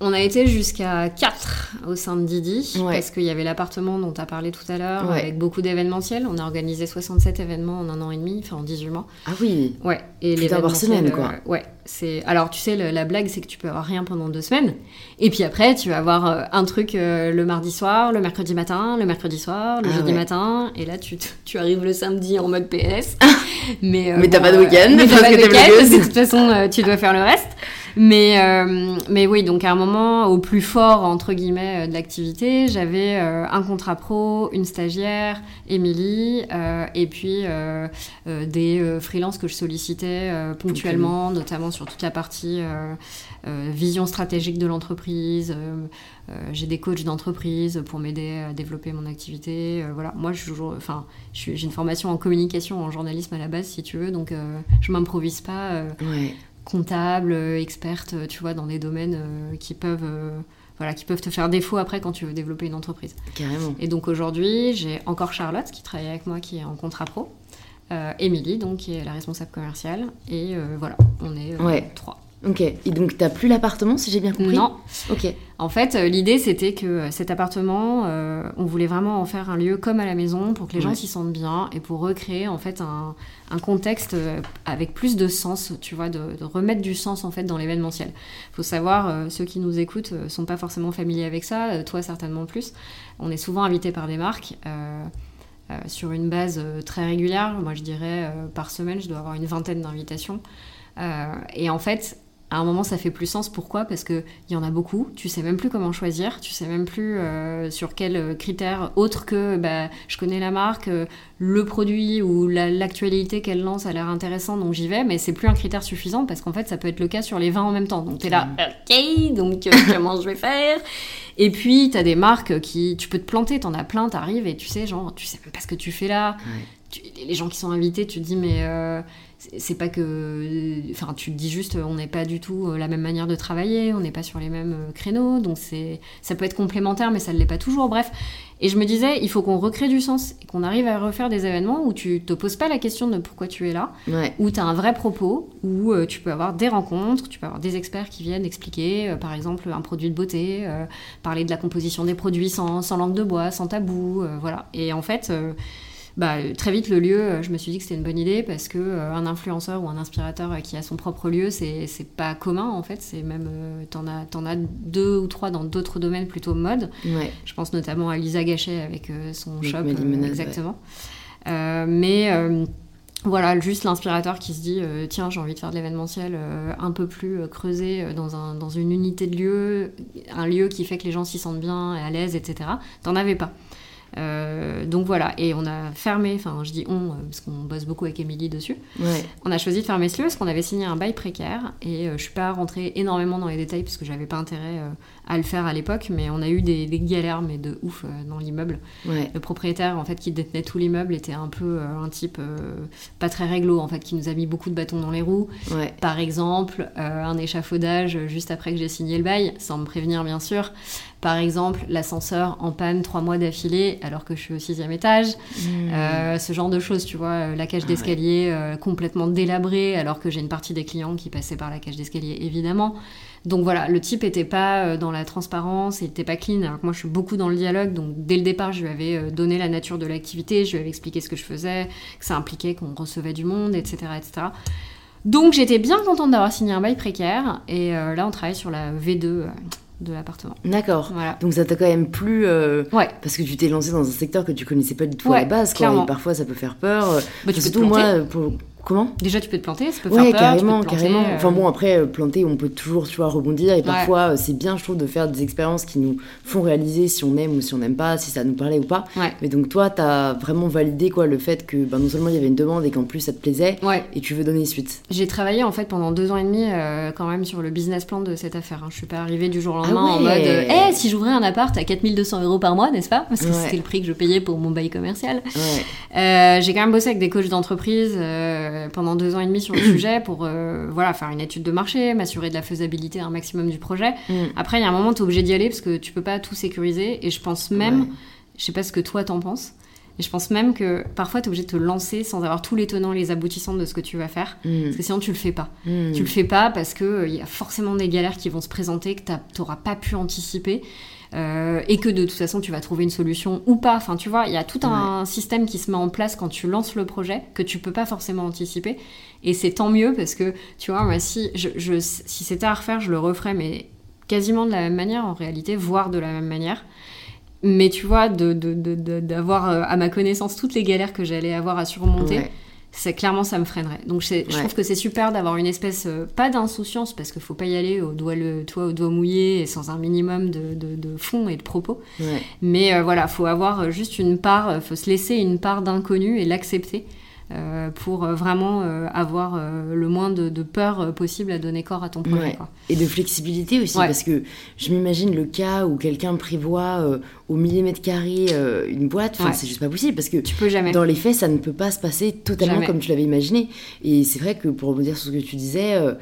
On a été jusqu'à 4 au sein de Didi, parce qu'il y avait l'appartement dont tu as parlé tout à l'heure, avec beaucoup d'événementiels. On a organisé 67 événements en un an et demi, enfin en 18 mois. Ah oui Ouais. Et les par semaine, quoi. Euh, ouais. C'est... Alors, tu sais, la blague, c'est que tu peux avoir rien pendant deux semaines. Et puis après, tu vas avoir euh, un truc le mardi soir, le mercredi matin, le mercredi soir, le ah jeudi matin. Et là, tu, tu arrives le samedi en mode PS. mais mais t'as pas de week-end. Mais t'as pas de week-end, de toute façon, tu dois faire le reste. Mais, euh, mais oui, donc à un moment, au plus fort, entre guillemets, euh, de l'activité, j'avais euh, un contrat pro, une stagiaire, Émilie, et puis des freelances que je sollicitais ponctuellement, notamment sur toute la partie vision stratégique de l'entreprise. j'ai des coachs d'entreprise pour m'aider à développer mon activité. voilà, moi, je enfin, j'ai une formation en communication, en journalisme à la base, si tu veux, donc je m'improvise pas. Ouais comptable, experte, tu vois, dans des domaines euh, qui peuvent euh, voilà, qui peuvent te faire défaut après quand tu veux développer une entreprise. Carrément. Et donc aujourd'hui, j'ai encore Charlotte qui travaille avec moi, qui est en contrat pro. Euh, Émilie, donc, qui est la responsable commerciale. Et euh, voilà, on est euh, trois. Ok, et donc t'as plus l'appartement si j'ai bien compris Non. Ok. En fait, l'idée c'était que cet appartement, on voulait vraiment en faire un lieu comme à la maison pour que les gens s'y sentent bien et pour recréer en fait un, un, contexte avec plus de sens, tu vois, de, de remettre du sens en fait dans l'événementiel. Faut savoir, ceux qui nous écoutent sont pas forcément familiers avec ça, toi certainement plus. On est souvent invité par des marques. Euh, sur une base euh, très régulière. Moi, je dirais euh, par semaine, je dois avoir une vingtaine d'invitations. et en fait, à un moment, ça fait plus sens. Pourquoi? Parce qu'il y en a beaucoup. Tu sais même plus comment choisir. Tu sais même plus sur quels critères autres que bah, je connais la marque, le produit ou l'actualité qu'elle lance a l'air intéressant, donc j'y vais. Mais c'est plus un critère suffisant parce qu'en fait, ça peut être le cas sur les 20 en même temps. Donc tu es là, mmh. ok, donc comment je vais faire? Et puis, tu as des marques qui. Tu peux te planter, t'en as plein, t'arrives et tu sais, genre, tu sais même pas ce que tu fais là. Les gens qui sont invités, tu te dis, mais euh, c'est pas que. Enfin, tu te dis juste, on n'est pas du tout euh, la même manière de travailler, on n'est pas sur les mêmes euh, créneaux, donc c'est ça peut être complémentaire, mais ça ne l'est pas toujours. Bref. Et je me disais, il faut qu'on recrée du sens et qu'on arrive à refaire des événements où tu te poses pas la question de pourquoi tu es là, où tu as un vrai propos, où euh, tu peux avoir des rencontres, tu peux avoir des experts qui viennent expliquer, par exemple, un produit de beauté, parler de la composition des produits sans, sans langue de bois, sans tabou, voilà. Et en fait bah, très vite le lieu, euh, je me suis dit que c'était une bonne idée parce que euh, un influenceur ou un inspirateur euh, qui a son propre lieu, c'est pas commun en fait. C'est même t'en as en as deux ou trois dans d'autres domaines plutôt mode. Je pense notamment à Lisa Gachet avec son shop, exactement. mais voilà, juste l'inspirateur qui se dit tiens, j'ai envie de faire de l'événementiel un peu plus creusé dans, un, dans une unité de lieu, un lieu qui fait que les gens s'y sentent bien et à l'aise, etc. T'en avais pas. Euh, donc voilà, et on a fermé, enfin je dis on, euh, parce qu'on bosse beaucoup avec Émilie dessus. On a choisi de fermer ce lieu parce qu'on avait signé un bail précaire et euh, je suis pas rentrée énormément dans les détails parce que j'avais pas intérêt à le faire à l'époque, mais on a eu des, galères, mais de ouf dans l'immeuble. Le propriétaire en fait qui détenait tout l'immeuble était un peu un type pas très réglo en fait, qui nous a mis beaucoup de bâtons dans les roues. Par exemple, un échafaudage juste après que j'ai signé le bail, sans me prévenir bien sûr. Par exemple, l'ascenseur en panne trois mois d'affilée alors que je suis au sixième étage. Hmm. Euh, ce genre de choses, tu vois. Euh, la cage ah d'escalier euh, complètement délabrée alors que j'ai une partie des clients qui passaient par la cage d'escalier, évidemment. Donc voilà, le type était pas dans la transparence, il était pas clean. Alors que moi, je suis beaucoup dans le dialogue. Donc dès le départ, je lui avais donné la nature de l'activité, je lui avais expliqué ce que je faisais, que ça impliquait qu'on recevait du monde, etc., etc. Donc j'étais bien contente d'avoir signé un bail précaire. Et là, on travaille sur la V2 de l'appartement. D'accord. Donc ça t'a quand même plu euh, ouais. parce que tu t'es lancé dans un secteur que tu connaissais pas du tout à la base. Quoi, et parfois ça peut faire peur. Bah, surtout moi, pour, Comment Déjà, tu peux te planter, ça peut ouais, faire peur. carrément, carrément. Euh. Enfin bon, après, euh, planter, on peut toujours, tu vois, rebondir. Et parfois, euh, c'est bien, je trouve, de faire des expériences qui nous font réaliser si on aime ou si on n'aime pas, si ça nous parlait ou pas. Mais donc, toi, t'as vraiment validé, quoi, le fait que ben, non seulement il y avait une demande et qu'en plus ça te plaisait, et tu veux donner suite. J'ai travaillé, en fait, pendant deux ans et demi, quand même, sur le business plan de cette affaire. Hein. Je suis pas arrivée du jour au lendemain ah en mode, eh, si j'ouvrais un appart à 4200 euros par mois, n'est-ce pas? Parce que c'était le prix que je payais pour mon bail commercial. J'ai quand même bossé avec des coachs d'entreprise pendant deux ans et demi sur le sujet pour euh, voilà, faire une étude de marché, m'assurer de la faisabilité un maximum du projet. Mm. Après, il y a un moment, tu es obligé d'y aller parce que tu peux pas tout sécuriser. Et je pense même, je sais pas ce que toi t'en penses, et je pense même que parfois, tu es obligé de te lancer sans avoir tous les tenants et les aboutissants de ce que tu vas faire. Mm. Parce que sinon, tu le fais pas. Mm. Tu le fais pas parce qu'il il euh, y a forcément des galères qui vont se présenter que tu n'auras pas pu anticiper. Euh, et que de toute façon tu vas trouver une solution ou pas. Enfin, tu vois, il y a tout un système qui se met en place quand tu lances le projet que tu peux pas forcément anticiper. Et c'est tant mieux parce que, tu vois, moi, si, je, si c'était à refaire, je le referais, mais quasiment de la même manière en réalité, voire de la même manière. Mais tu vois, d'avoir de, de, euh, à ma connaissance toutes les galères que j'allais avoir à surmonter c'est clairement ça me freinerait. Donc je, trouve que c'est super d'avoir une espèce euh, pas d'insouciance parce qu'il faut pas y aller au doigt le toi au doigt mouillé et sans un minimum de, de, fond et de propos. Mais euh, voilà, faut avoir juste une part, faut se laisser une part d'inconnu et l'accepter. Euh, pour vraiment avoir le moins de, peur possible à donner corps à ton projet. Et de flexibilité aussi, parce que je m'imagine le cas où quelqu'un prévoit au millimètre carré euh, une boîte, c'est juste pas possible parce que tu peux jamais. dans les faits, ça ne peut pas se passer totalement comme tu l'avais imaginé. Et c'est vrai que pour rebondir sur ce que tu disais, euh,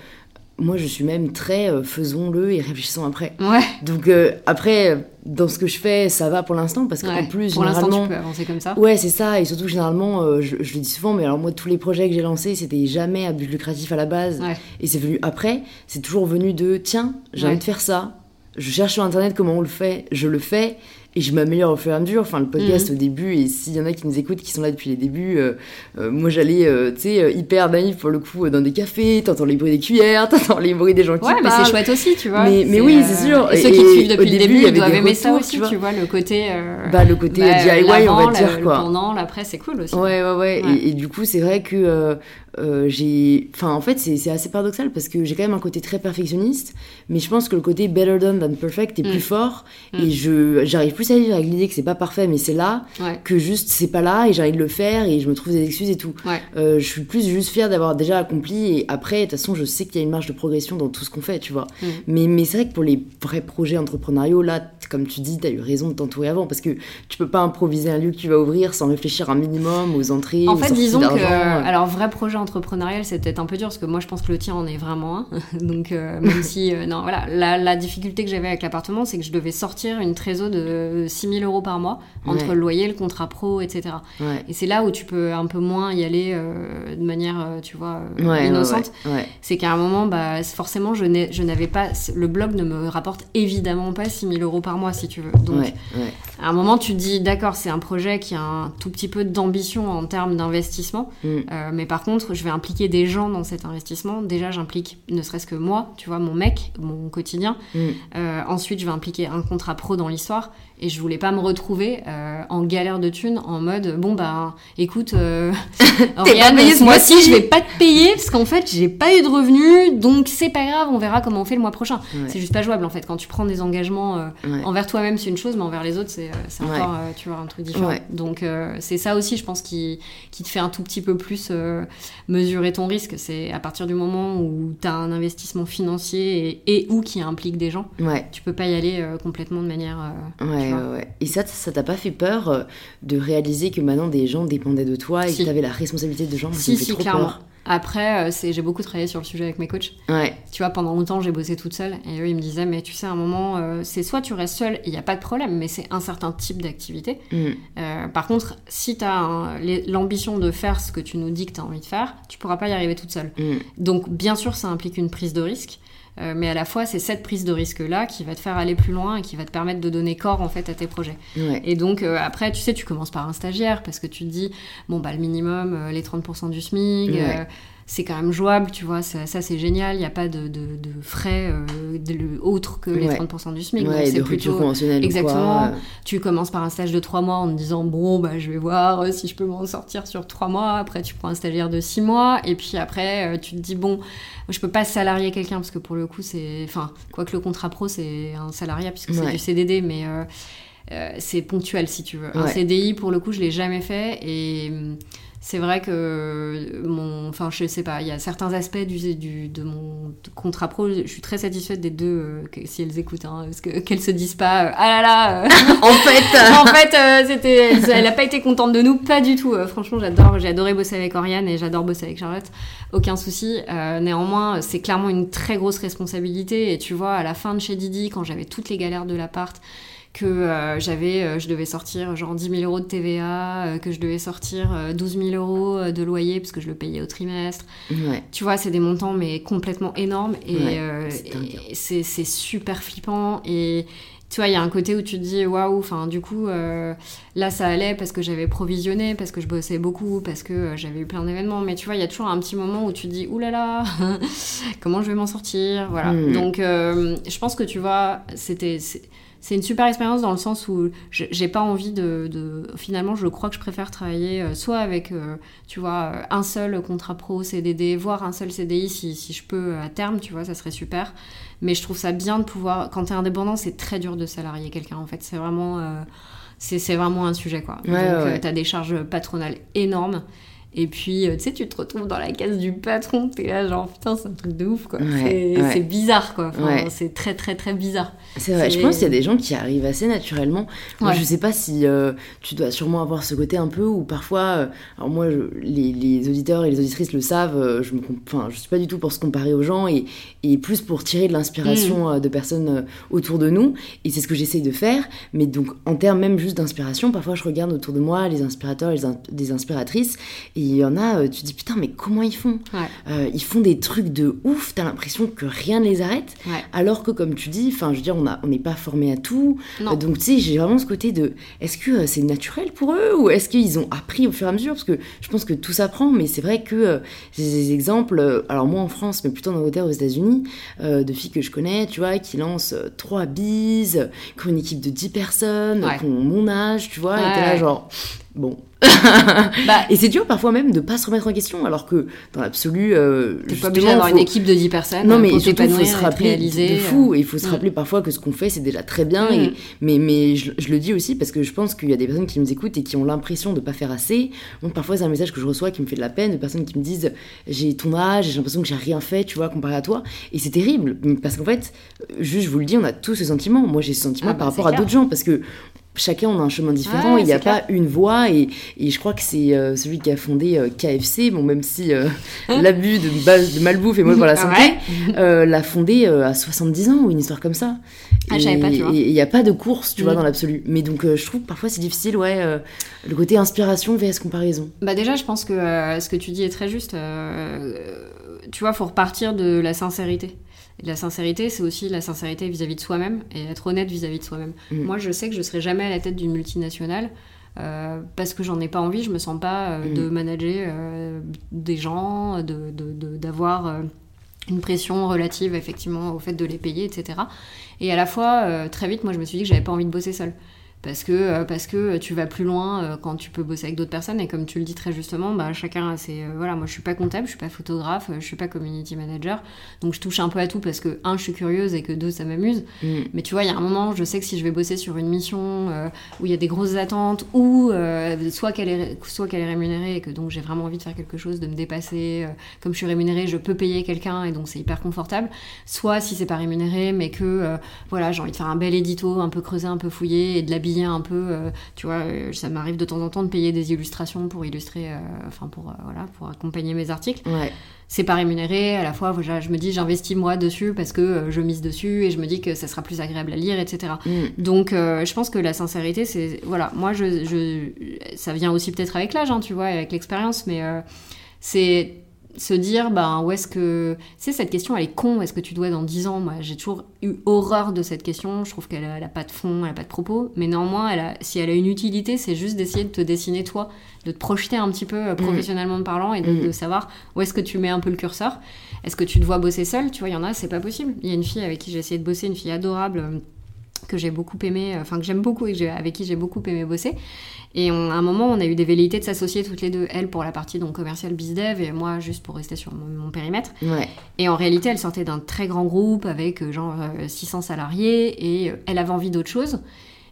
moi je suis même très euh, faisons-le et réfléchissons après. Ouais. Donc euh, après, dans ce que je fais, ça va pour l'instant parce qu'en plus, pour généralement. tu peux avancer comme ça. Ouais, c'est ça. Et surtout, généralement, euh, je, je le dis souvent, mais alors moi, tous les projets que j'ai lancés, c'était jamais à but lucratif à la base. Ouais. Et c'est venu après. C'est toujours venu de tiens, j'ai envie de faire ça. Je cherche sur internet comment on le fait, je le fais. Et je m'améliore au fur et à mesure. Enfin, le podcast Mhm. au début, et s'il y en a qui nous écoutent, qui sont là depuis les débuts, euh, euh, moi j'allais, euh, tu sais, hyper naïf pour le coup, dans des cafés, t'entends les bruits des cuillères, t'entends les bruits des gens qui Ouais, mais parlent. c'est chouette aussi, tu vois. Mais- mais oui, c'est sûr. Et, ceux Et- qui te suivent depuis le début, ils doivent aimer ça aussi, tu vois. tu vois, le côté. Bah, le côté bah, DIY, on va dire le quoi. pendant, l'après, c'est cool aussi. Ouais, ouais, ouais. Ouais. Et, et du coup, c'est vrai que euh, j'ai. Enfin, en fait, c'est assez paradoxal parce que j'ai quand même un côté très perfectionniste, mais je pense que le côté better done than perfect est Mm. plus fort. Mm. Et je j'arrive plus à vivre avec l'idée que c'est pas parfait, mais c'est là, Ouais. que juste c'est pas là et j'ai envie de le faire et je me trouve des excuses et tout. Ouais. Euh, je suis plus juste fière d'avoir déjà accompli et après, de toute façon, je sais qu'il y a une marge de progression dans tout ce qu'on fait, tu vois. Mm. Mais, mais c'est vrai que pour les vrais projets entrepreneuriaux, là, comme tu dis, t'as eu raison de t'entourer avant parce que tu peux pas improviser un lieu que tu vas ouvrir sans réfléchir un minimum aux entrées. En aux fait, disons que. Alors, vrai projet entrepreneurial, c'est peut-être un peu dur parce que moi, je pense que le tien en est vraiment un. Donc, euh, même si. euh, non, voilà. La, la difficulté que j'avais avec l'appartement, c'est que je devais sortir une trésor de 6000 euros par mois entre Ouais. le loyer, le contrat pro, etc. Ouais. Et c'est là où tu peux un peu moins y aller euh, de manière, euh, tu vois, euh, Ouais, innocente. C'est qu'à un moment, bah, forcément, je n'avais pas. Le blog ne me rapporte évidemment pas 6000 euros par mois, si tu veux. Donc, à un moment, tu te dis, d'accord, c'est un projet qui a un tout petit peu d'ambition en termes d'investissement. Mm. Euh, mais par contre, je vais impliquer des gens dans cet investissement. Déjà, j'implique ne serait-ce que moi, tu vois, mon mec, mon quotidien. Mm. Euh, ensuite, je vais impliquer un contrat pro dans l'histoire. Et je voulais pas me retrouver euh, en galère de thunes, en mode, bon, bah, écoute, euh, Oriane, ce mois-ci, je vais pas te payer parce qu'en fait, j'ai pas eu de revenus. Donc, c'est pas grave, on verra comment on fait le mois prochain. Ouais. C'est juste pas jouable, en fait. Quand tu prends des engagements euh, Ouais. envers toi-même, c'est une chose, mais envers les autres, c'est euh, Ouais. encore, tu vois, un truc différent. Donc, c'est ça aussi, je pense, qui, qui te fait un tout petit peu plus mesurer ton risque. C'est à partir du moment où tu as un investissement financier et, et ou qui implique des gens, tu peux pas y aller complètement de manière. Ouais. Ouais, ouais. Et ça, ça t'a pas fait peur euh, de réaliser que maintenant des gens dépendaient de toi et Si. que t'avais la responsabilité de gens Si, si, trop clairement. peur? Après, euh, c'est- j'ai beaucoup travaillé sur le sujet avec mes coachs. Ouais, Tu vois, pendant longtemps, j'ai bossé toute seule. Et eux, ils me disaient, mais tu sais, à un moment, euh, c'est soit tu restes seule, il n'y a pas de problème, mais c'est un certain type d'activité. Mm. Euh, par contre, si tu as l'ambition de faire ce que tu nous dis que tu as envie de faire, tu pourras pas y arriver toute seule. Mm. Donc, bien sûr, ça implique une prise de risque. Euh, mais à la fois, c'est cette prise de risque-là qui va te faire aller plus loin et qui va te permettre de donner corps en fait à tes projets. ouais. Et donc euh, après, tu sais, tu commences par un stagiaire parce que tu te dis, bon bah le minimum, euh, les 30% du SMIC, Ouais. C'est quand même jouable, tu vois, ça, ça, c'est génial, il n'y a pas de, de, de frais euh, de- autres que les Ouais. 30% du SMIC. Ouais, c'est plutôt... conventionnelle. ou Exactement. quoi, euh, Tu commences par un stage de trois mois en te disant bon bah je vais voir euh, si je peux m'en sortir sur trois mois. Après tu prends un stagiaire de six mois et puis après tu te dis bon je peux pas salarier quelqu'un parce que pour le coup c'est enfin quoi que le contrat pro c'est un salariat puisque c'est du CDD mais euh, euh, c'est ponctuel si tu veux. Un. CDI pour le coup je l'ai jamais fait et hum, c'est vrai que mon, enfin je sais pas, il y a certains aspects du, du- de mon contrat pro, je suis très satisfaite des deux, euh, si elles écoutent, hein, parce que qu'elles se disent pas, euh, ah là là, euh, En fait, en fait, euh, c'était, elle a pas été contente de nous, pas du tout. Euh, franchement, j'adore, j'ai adoré bosser avec Oriane et j'adore bosser avec Charlotte. Aucun souci. Euh, néanmoins, c'est clairement une très grosse responsabilité. Et tu vois, à la fin de chez Didi, quand j'avais toutes les galères de l'appart, que euh, j'avais, euh, je devais sortir genre 10 000 euros de TVA, euh, que je devais sortir euh, 12 000 euros de loyer parce que je le payais au trimestre. ouais. Tu vois, c'est des montants mais complètement énormes et, Ouais, c'est super flippant et tu vois, il y a un côté où tu te dis waouh, enfin du coup euh, là ça allait parce que j'avais provisionné, parce que je bossais beaucoup, parce que euh, j'avais eu plein d'événements, mais tu vois, il y a toujours un petit moment où tu te dis oulala, comment je vais m'en sortir, voilà. Hmm. Donc euh, je pense que tu vois, c'était c'est- c'est une super expérience dans le sens où je- j'ai pas envie de, de- Finalement, je crois que je préfère travailler euh, soit avec, euh, tu vois, euh, un seul contrat pro CDD, voire un seul CDI si, si je peux à terme, tu vois, ça serait super. Mais je trouve ça bien de pouvoir. Quand t'es indépendant, c'est très dur de salarier quelqu'un, en fait. C'est vraiment. euh, c'est vraiment un sujet, quoi. Ouais, Donc, ouais. t'as des charges patronales énormes. Et puis, tu sais, tu te retrouves dans la case du patron. T'es là, genre, putain, c'est un truc de ouf, quoi. c'est bizarre, quoi. C'est très, très, très bizarre. C'est vrai, je pense qu'il y a des gens qui arrivent assez naturellement. Moi, je sais pas si tu dois sûrement avoir ce côté un peu où parfois, alors moi, les, les, auditeurs et les auditrices le savent, je me, enfin, je suis pas du tout pour se comparer aux gens et, et plus pour tirer de l'inspiration mm. de personnes autour de nous. Et c'est ce que j'essaye de faire. Mais donc, en termes même juste d'inspiration, parfois je regarde autour de moi les inspirateurs et des inspiratrices. Et il y en a, euh, tu te dis, putain, mais comment ils font? Euh, Ils font des trucs de ouf. T'as l'impression que rien ne les arrête. Alors que, comme tu dis, enfin, je veux dire, on n'est pas formé à tout. donc, tu sais, j'ai vraiment ce côté de, est-ce que euh, c'est naturel pour eux? Ou est-ce qu'ils ont appris au fur et à mesure? Parce que je pense que tout s'apprend, mais c'est vrai que j'ai des exemples, alors moi en France, mais plutôt en Angleterre, aux États-Unis, de filles que je connais, tu vois, qui lancent trois bises, qui ont une équipe de 10 personnes, qui ont mon âge, tu vois, et t'es là genre, bon. bah, et c'est dur parfois même de pas se remettre en question, alors que dans l'absolu. Euh, T'es pas obligé d'avoir une équipe de 10 personnes. Non, mais il faut se rappeler de fou, et il faut se rappeler parfois que ce qu'on fait c'est déjà très bien, et, mm. mais, mais je, le dis aussi parce que je pense qu'il y a des personnes qui nous écoutent et qui ont l'impression de pas faire assez. Donc parfois c'est un message que je reçois qui me fait de la peine, de personnes qui me disent j'ai ton âge, j'ai l'impression que j'ai rien fait, tu vois, comparé à toi, et c'est terrible, parce qu'en fait, juste je vous le dis, on a tous ce sentiment. Moi j'ai ce sentiment ah, par bah, rapport à d'autres gens, parce que chacun on a un chemin différent, il n'y a pas une voie et, et, je crois que c'est euh, celui qui a fondé euh, KFC, bon même si euh, l'abus de, de, malbouffe est mauvais pour la santé, l'a fondé à 70 ans ou une histoire comme ça. Ah, et il n'y a pas de course, tu vois, mm. dans l'absolu. Mais donc je trouve que parfois c'est difficile, ouais, le côté inspiration vs comparaison. Bah déjà je pense que ce que tu dis est très juste. tu vois, faut repartir de la sincérité. Et la sincérité, c'est aussi la sincérité vis-à-vis de soi-même et être honnête vis-à-vis de soi-même. Mm. Moi, je sais que je serai jamais à la tête d'une multinationale. Euh, parce que j'en ai pas envie, je me sens pas euh, de mm. manager euh, des gens, d'avoir de, de, une pression relative effectivement au fait de les payer, etc. Et à la fois, très vite, moi je me suis dit que j'avais pas envie de bosser seule parce que, euh, parce que tu vas plus loin euh, quand tu peux bosser avec d'autres personnes. Et comme tu le dis très justement bah, chacun a ses euh, voilà moi je suis pas comptable je suis pas photographe je suis pas community manager. Donc je touche un peu à tout parce que un je suis curieuse et que deux ça m'amuse. Mm. mais tu vois il y a un moment je sais que si je vais bosser sur une mission où il y a des grosses attentes ou soit qu'elle est soit qu'elle est rémunérée et que donc j'ai vraiment envie de faire quelque chose de me dépasser comme je suis rémunérée je peux payer quelqu'un et donc c'est hyper confortable. Soit si c'est pas rémunéré mais que voilà j'ai envie de faire un bel édito un peu creusé un peu fouillé et de l'habiller un peu, euh, tu vois, euh, ça m'arrive de temps en temps de payer des illustrations pour illustrer, euh, enfin pour voilà, pour accompagner mes articles. C'est pas rémunéré, à la fois je me dis j'investis moi dessus parce que je mise dessus et je me dis que ça sera plus agréable à lire, etc. Mm. Donc je pense que la sincérité, c'est voilà, moi je, je, ça vient aussi peut-être avec l'âge, hein, tu vois, avec l'expérience, mais c'est se dire, ben, où est-ce que. c'est cette question, elle est con, est-ce que tu dois dans 10 ans? Moi, j'ai toujours eu horreur de cette question. Je trouve qu'elle n'a pas de fond, elle n'a pas de propos. Mais néanmoins, elle a, si elle a une utilité, c'est juste d'essayer de te dessiner toi, de te projeter un petit peu euh, mm. professionnellement parlant et de, mm. de, savoir où est-ce que tu mets un peu le curseur. Est-ce que tu te vois bosser seul Tu vois, il y en a, c'est pas possible. Il y a une fille avec qui j'ai essayé de bosser, une fille adorable euh, que j'ai beaucoup aimé, euh, enfin que j'aime beaucoup et avec qui j'ai beaucoup aimé bosser. Et à un moment, on a eu des velléités de s'associer toutes les deux, elle pour la partie donc commerciale bizdev et moi juste pour rester sur mon, périmètre. Et en réalité, elle sortait d'un très grand groupe avec euh, genre 600 euh, salariés et elle avait envie d'autre chose.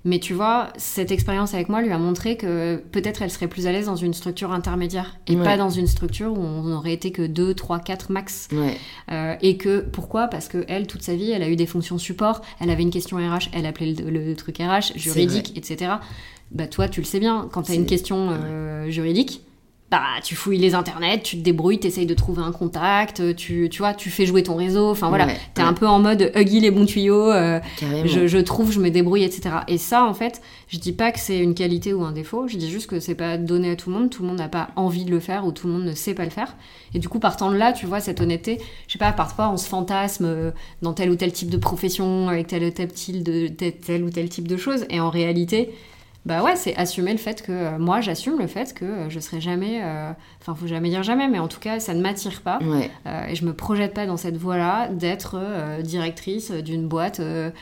Mais tu vois, cette expérience avec moi lui a montré que peut-être elle serait plus à l'aise dans une structure intermédiaire et pas dans une structure où on n'aurait été que 2, 3, 4 max. Euh, et que pourquoi? Parce que elle, toute sa vie, elle a eu des fonctions support, elle avait une question RH, elle appelait le, truc RH, juridique, etc. Bah toi, tu le sais bien, quand tu as une question euh, juridique, bah, tu fouilles les internets, tu te débrouilles, tu essayes de trouver un contact, tu, tu vois, tu fais jouer ton réseau. Enfin voilà, tu es un peu en mode Huggy les bons tuyaux, euh, je, je, trouve, je me débrouille, etc. Et ça, en fait, je dis pas que c'est une qualité ou un défaut, je dis juste que c'est pas donné à tout le monde, tout le monde n'a pas envie de le faire ou tout le monde ne sait pas le faire. Et du coup, partant de là, tu vois, cette honnêteté, je sais pas, parfois on se fantasme euh, dans tel ou tel type de profession, avec tel ou tel, de, tel ou tel type de choses, et en réalité, bah ouais, c'est assumer le fait que euh, moi j'assume le fait que euh, je serai jamais, euh, enfin faut jamais dire jamais, mais en tout cas ça ne m'attire pas et je me projette pas dans cette voie-là d'être directrice d'une boîte de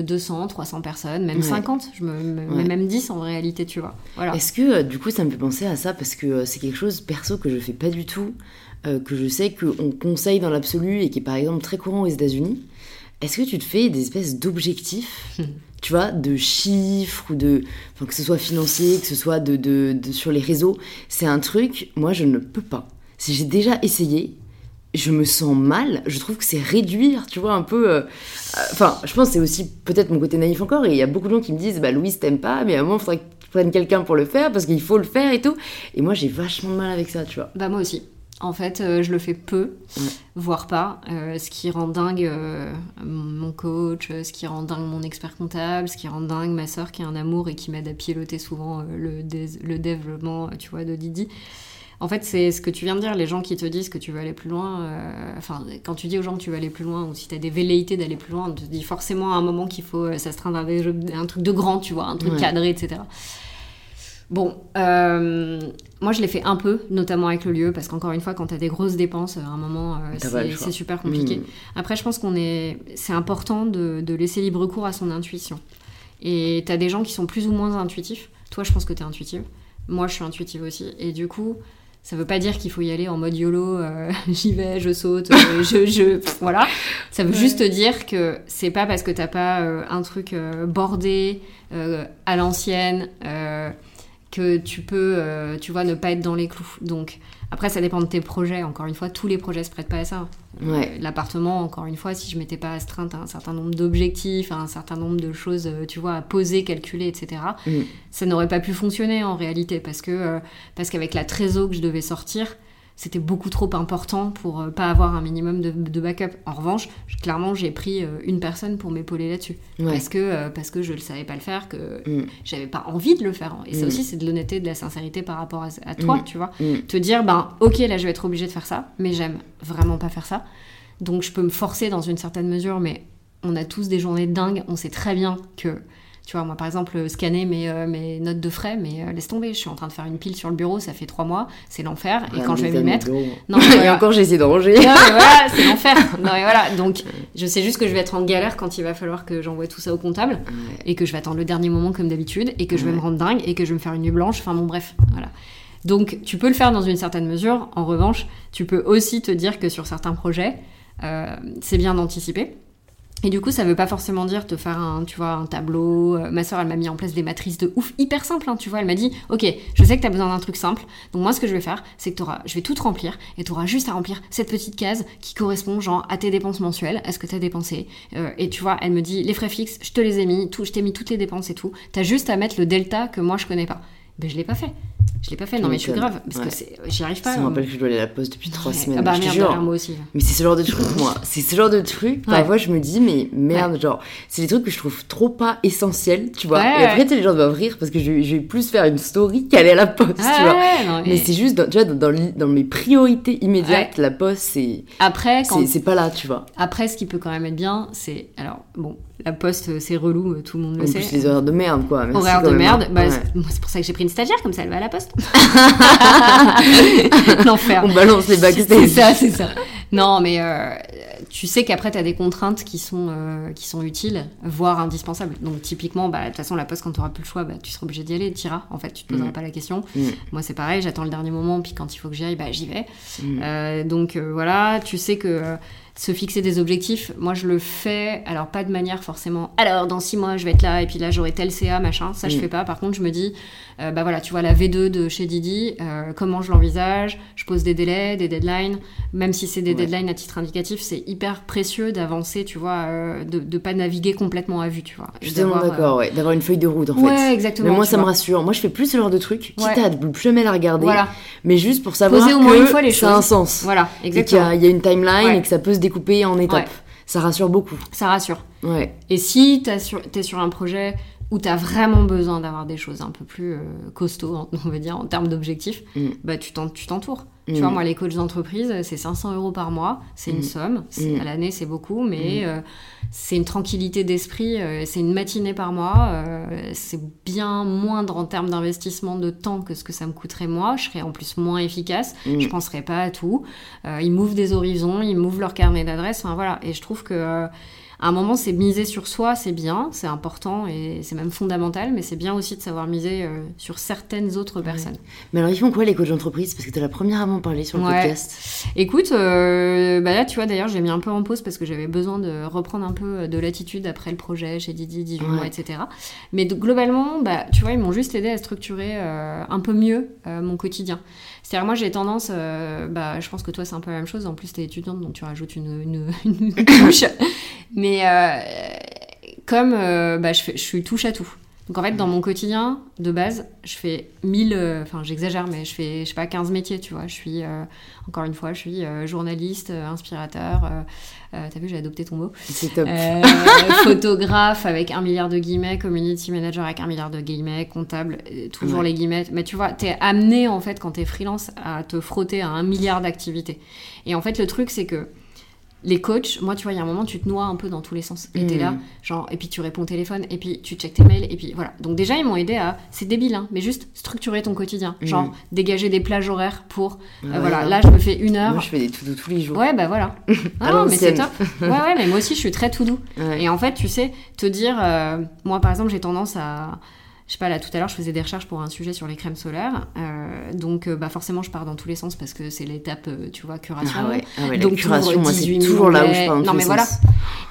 200, 300 personnes, même 50, je me, même 10 en réalité, tu vois. Voilà. Est-ce que du coup ça me fait penser à ça parce que c'est quelque chose perso que je fais pas du tout, que je sais qu'on conseille dans l'absolu et qui est par exemple très courant aux États-Unis. est-ce que tu te fais des espèces d'objectifs tu vois, de chiffres ou de, que ce soit financier, que ce soit de, de, sur les réseaux, c'est un truc, moi je ne peux pas. Si j'ai déjà essayé, je me sens mal. Je trouve que c'est réduire, tu vois, un peu. Euh, enfin, je pense que c'est aussi peut-être mon côté naïf encore. Et il y a beaucoup de gens qui me disent, bah Louise, t'aimes pas, mais à un moment, il faudrait que tu prennes quelqu'un pour le faire parce qu'il faut le faire et tout. Et moi, j'ai vachement de mal avec ça, tu vois. Bah, moi aussi. En fait, euh, je le fais peu, voire pas. Euh, ce qui rend dingue mon coach, ce qui rend dingue mon expert comptable, ce qui rend dingue ma soeur qui est un amour et qui m'aide à piloter souvent le, le développement, tu vois, de Didi en fait, c'est ce que tu viens de dire, les gens qui te disent que tu veux aller plus loin. Euh, enfin, quand tu dis aux gens que tu veux aller plus loin, ou si tu as des velléités d'aller plus loin, on te dit forcément à un moment qu'il faut euh, s'astreindre à un truc de grand, tu vois, un truc cadré, etc. Bon, euh, moi je l'ai fait un peu, notamment avec le lieu, parce qu'encore une fois, quand tu as des grosses dépenses, à un moment, c'est super compliqué. Hmm. Après, je pense qu'on est, c'est important de, de, laisser libre cours à son intuition. Et tu as des gens qui sont plus ou moins intuitifs. Toi, je pense que tu es intuitive. Moi, je suis intuitive aussi. Et du coup, ça veut pas dire qu'il faut y aller en mode YOLO, euh, j'y vais, je saute, euh, je, je, voilà. Ça veut juste dire que c'est pas parce que t'as pas euh, un truc bordé à l'ancienne que tu peux, tu vois, ne pas être dans les clous. Donc après, ça dépend de tes projets. Encore une fois, tous les projets se prêtent pas à ça. Ouais. L'appartement, encore une fois, si je m'étais pas astreinte à un certain nombre d'objectifs, à un certain nombre de choses, euh, tu vois, à poser, calculer, etc., mm. ça n'aurait pas pu fonctionner en réalité parce que euh, parce qu'avec la trésor que je devais sortir, c'était beaucoup trop important pour euh, pas avoir un minimum de, backup. En revanche, clairement, j'ai pris euh, une personne pour m'épauler là-dessus. Parce, que, euh, parce que je ne savais pas le faire, que mm. j'avais pas envie de le faire. Et ça mm. aussi, c'est de l'honnêteté, de la sincérité par rapport à, toi, mm. tu vois. Te dire, ben, ok, là, je vais être obligée de faire ça, mais j'aime vraiment pas faire ça. Donc, je peux me forcer dans une certaine mesure, mais on a tous des journées dingues. On sait très bien que tu vois, moi par exemple, scanner mes, euh, mes notes de frais, mais euh, laisse tomber, je suis en train de faire une pile sur le bureau, ça fait trois mois, c'est l'enfer. Et quand je vais m'y mettre. Non, et encore, j'ai essayé de ranger. voilà, c'est l'enfer. Non, et voilà. Donc, je sais juste que je vais être en galère quand il va falloir que j'envoie tout ça au comptable et que je vais attendre le dernier moment comme d'habitude et que je vais me rendre dingue et que je vais me faire une nuit blanche. Enfin, bon, bref, voilà. Donc, tu peux le faire dans une certaine mesure. En revanche, tu peux aussi te dire que sur certains projets, euh, c'est bien d'anticiper. Et du coup, ça veut pas forcément dire te faire un, tu vois, un tableau. Euh, ma soeur, elle m'a mis en place des matrices de ouf, hyper simples, hein, tu vois. Elle m'a dit, ok, je sais que tu as besoin d'un truc simple. Donc moi, ce que je vais faire, c'est que auras, je vais tout remplir et tu auras juste à remplir cette petite case qui correspond, genre, à tes dépenses mensuelles, à ce que tu as dépensé. Euh, et tu vois, elle me dit, les frais fixes, je te les ai mis, tout, je t'ai mis toutes les dépenses et tout. T'as juste à mettre le delta que moi je connais pas. Ben, je l'ai pas fait. Je l'ai pas fait, non mais je suis grave, parce que j'y arrive pas. Ça me rappelle que je dois aller à la poste depuis trois semaines. Ah bah merde, moi aussi. Mais c'est ce genre de truc, moi. C'est ce genre de truc, parfois je me dis, mais merde, genre, c'est des trucs que je trouve trop pas essentiels, tu vois. Et après, les gens doivent rire parce que je, vais plus faire une story qu'aller à la poste, tu vois. mais, c'est juste, tu vois, dans, dans, mes priorités immédiates, la poste, c'est. Après, C'est pas là, tu vois. Après, ce qui peut quand même être bien, c'est. Alors, bon, la poste, c'est relou, euh, tout le monde le sait. En plus, les horaires de merde, quoi. Merci horaires de merde, bah, c'est pour ça que j'ai pris une stagiaire, comme ça elle va à la poste. L'enfer. On balance les backstage. C'est ça, c'est ça. Non, mais euh, tu sais qu'après, tu as des contraintes qui sont, euh, qui sont utiles, voire indispensables. Donc, typiquement, bah, de toute façon, la poste, quand tu n'auras plus le choix, bah, tu seras obligé d'y aller, tu iras. En fait, tu te poseras mm. pas la question. Mm. Moi, c'est pareil, j'attends le dernier moment, puis quand il faut que j'y aille, bah, j'y vais. Mm. donc, voilà, tu sais que se fixer des objectifs, moi je le fais, alors pas de manière forcément, alors dans six mois je vais être là et puis là j'aurai tel CA, machin, ça je mm. fais pas. Par contre, je me dis, euh, bah voilà, tu vois la V2 de chez Didi, euh, comment je l'envisage, je pose des délais, des deadlines, même si c'est des deadlines à titre indicatif, c'est hyper précieux d'avancer, tu vois, euh, de, de pas naviguer complètement à vue, tu vois. Je suis d'accord, ouais, d'avoir une feuille de route en fait. Ouais, exactement. Mais moi ça me rassure, moi je fais plus ce genre de truc, quitte à ne plus jamais la regarder, voilà. mais juste pour savoir Poser au moins une fois les choses. ça a un sens. Voilà, exactement. Et qu'il y, a une timeline et que ça peut se découper en étapes. Ça rassure beaucoup. Ça rassure. Ouais. Et si tu es sur un projet où tu as vraiment besoin d'avoir des choses un peu plus euh, costauds, on va dire, en termes d'objectifs, mm. bah, tu t'entoures. Tu vois, mm. moi, les coachs d'entreprise, c'est 500 euros par mois, c'est une mm. somme. À l'année, c'est beaucoup, mais euh, c'est une tranquillité d'esprit, euh, c'est une matinée par mois. Euh, c'est bien moindre en termes d'investissement de temps que ce que ça me coûterait moi. Je serais en plus moins efficace, je penserais pas à tout. ils m'ouvrent des horizons, ils m'ouvrent leur carnet d'adresses, enfin voilà. Et je trouve que à un moment, c'est miser sur soi, c'est bien, c'est important et c'est même fondamental, mais c'est bien aussi de savoir miser euh, sur certaines autres personnes. Mais alors, ils font quoi les coachs d'entreprise? Parce que tu es la première à m'en parler sur le podcast. Écoute, euh, bah là, tu vois, d'ailleurs, j'ai mis un peu en pause parce que j'avais besoin de reprendre un peu de l'attitude après le projet chez Didi, Divino, etc. Mais globalement, bah, tu vois, ils m'ont juste aidé à structurer euh, un peu mieux mon quotidien. C'est-à-dire, moi, j'ai tendance, bah, je pense que toi, c'est un peu la même chose. En plus, tu es étudiante, donc tu rajoutes une, une, une couche. Mais euh, comme euh, bah, je, fais, je suis touche à tout. Donc en fait, dans mon quotidien, de base, je fais 1000, euh, enfin j'exagère, mais je fais, je sais pas, 15 métiers, tu vois. Je suis, encore une fois, je suis journaliste, inspirateur, t'as vu, j'ai adopté ton mot. C'est top. photographe avec un milliard de guillemets, community manager avec un milliard de guillemets, comptable, toujours les guillemets. Mais tu vois, t'es amené, en fait, quand t'es freelance, à te frotter à un milliard d'activités. Et en fait, le truc, c'est que les coachs, moi, tu vois, il y a un moment, tu te noies un peu dans tous les sens. Et t'es là, mm. genre, et puis tu réponds au téléphone, et puis tu checkes tes mails, et puis voilà. Donc déjà, ils m'ont aidé à, c'est débile, hein, mais juste structurer ton quotidien. Mm. Genre, dégager des plages horaires pour, euh, voilà, là, je me fais une heure. Moi, je fais des tout tous les jours. Ouais, bah voilà. ah non, mais c'est top. Ouais, ouais, mais moi aussi, je suis très tout doux. Et en fait, tu sais, te dire, euh, moi, par exemple, j'ai tendance à je sais pas, là tout à l'heure, je faisais des recherches pour un sujet sur les crèmes solaires. Euh, donc, euh, bah, forcément, je pars dans tous les sens parce que c'est l'étape, euh, tu vois, curation. Ah ouais, ah ouais, donc, curation, moi, c'est toujours là où je pars dans Non, mais voilà.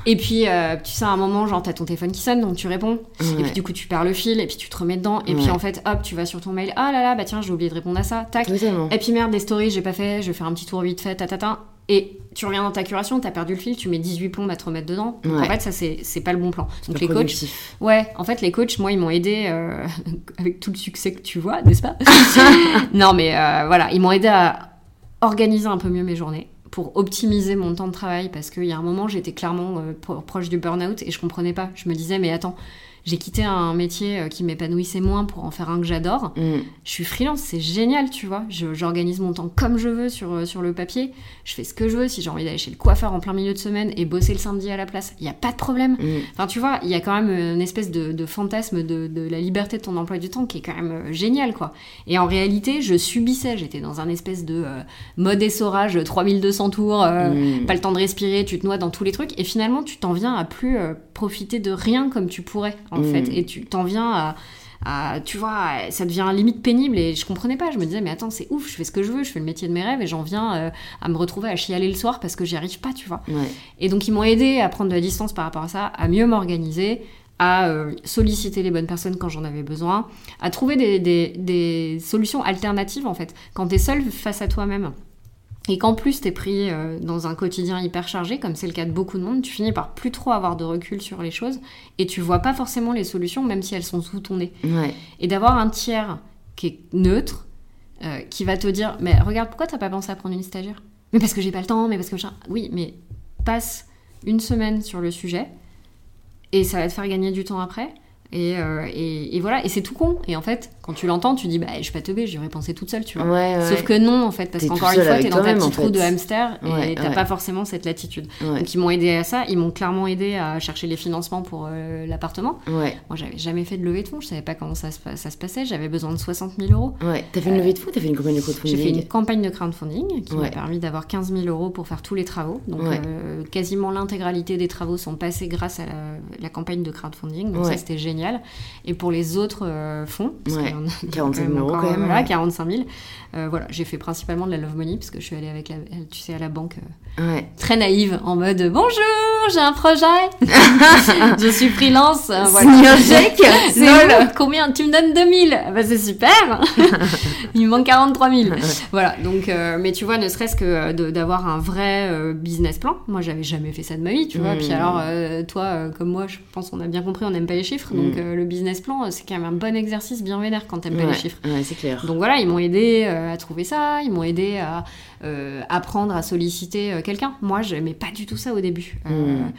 Et puis, tu sais, à un moment, genre, t'as ton téléphone qui sonne, donc tu réponds. Et puis, du coup, tu perds le fil, et puis tu te remets dedans. Et puis, en fait, hop, tu vas sur ton mail. Ah là là, bah tiens, j'ai oublié de répondre à ça. Tac. Et puis, merde, des stories, j'ai pas fait, je vais faire un petit tour vite fait, tatata. Et tu reviens dans ta curation, t'as perdu le fil, tu mets 18 plombs à te remettre dedans. Donc en fait, ça, c'est pas le bon plan. Donc les coachs. Ouais, en fait, les coachs, moi, ils m'ont aidé euh, avec tout le succès que tu vois, n'est-ce pas? Non, mais euh, voilà, ils m'ont aidé à organiser un peu mieux mes journées pour optimiser mon temps de travail parce qu'il y a un moment, j'étais clairement euh, proche du burn-out et je comprenais pas. Je me disais, mais attends, j'ai quitté un métier euh, qui m'épanouissait moins pour en faire un que j'adore. Mm. Je suis freelance, c'est génial, tu vois. J'organise mon temps comme je veux sur, euh, sur le papier. Je fais ce que je veux. Si j'ai envie d'aller chez le coiffeur en plein milieu de semaine et bosser le samedi à la place, il n'y a pas de problème. Mm. Enfin, tu vois, il y a quand même une espèce de, fantasme de, de, la liberté de ton emploi du temps qui est quand même euh, génial, quoi. Et en réalité, je subissais. J'étais dans un espèce de mode essorage, 3200 tours, mm. pas le temps de respirer, tu te noies dans tous les trucs. Et finalement, tu t'en viens à plus profiter de rien comme tu pourrais en mm. fait. Et tu t'en viens à, tu vois, ça devient limite pénible et je comprenais pas. Je me disais, mais attends, c'est ouf, je fais ce que je veux, je fais le métier de mes rêves et j'en viens euh, à me retrouver à chialer le soir parce que j'y arrive pas, tu vois. Et donc, ils m'ont aidé à prendre de la distance par rapport à ça, à mieux m'organiser, à euh, solliciter les bonnes personnes quand j'en avais besoin, à trouver des, des solutions alternatives en fait. Quand tu es seul face à toi-même, et qu'en plus t'es pris euh, dans un quotidien hyper chargé, comme c'est le cas de beaucoup de monde, tu finis par plus trop avoir de recul sur les choses et tu vois pas forcément les solutions, même si elles sont sous ton nez. Et d'avoir un tiers qui est neutre, euh, qui va te dire Mais regarde, pourquoi t'as pas pensé à prendre une stagiaire? Mais parce que j'ai pas le temps, mais parce que. Oui, mais passe une semaine sur le sujet et ça va te faire gagner du temps après. Euh, et, et, voilà, et c'est tout con. Et en fait, quand tu l'entends, tu dis, bah, je suis pas teubée, j'y aurais pensé toute seule, tu vois. Sauf que non, en fait, parce qu'encore une fois, t'es dans ta petite roue de hamster et t'as pas forcément cette latitude. Donc, ils m'ont aidé à ça. Ils m'ont clairement aidé à chercher les financements pour euh, l'appartement. Moi, j'avais jamais fait de levée de fonds, je savais pas comment ça se, ça se passait. J'avais besoin de 60 000 euros. Ouais, t'as fait une levée de fonds T'as fait une campagne de crowdfunding J'ai fait une campagne de crowdfunding qui m'a permis d'avoir 15 000 euros pour faire tous les travaux. Donc, euh, quasiment l'intégralité des travaux sont passés grâce à la, campagne de crowdfunding. Donc, ça, c'était génial. Et pour les autres euh, fonds, parce ouais. 45 000 euros quand même. Voilà, 45 000. Euh, voilà, j'ai fait principalement de la Love Money parce que je suis allée avec la, tu sais, à la banque euh, très naïve en mode bonjour, j'ai un projet, je suis freelance, euh, voilà. chèque, c'est combien Tu me donnes 2000 bah, c'est super. Il me manque 43 000. voilà, donc, mais tu vois, ne serait-ce que d'avoir un vrai business plan. Moi, j'avais jamais fait ça de ma vie, tu vois. Puis hmm. alors, toi, comme moi, je pense qu'on a bien compris, on n'aime pas les chiffres, donc hmm. le business plan, c'est quand même un bon exercice bien vénère quand t'aimes pas les chiffres. Ouais, c'est clair. Donc voilà, ils m'ont aidé à trouver ça, ils m'ont aidé à euh, apprendre à solliciter euh, quelqu'un. Moi, je n'aimais pas du tout ça au début. Euh, hmm.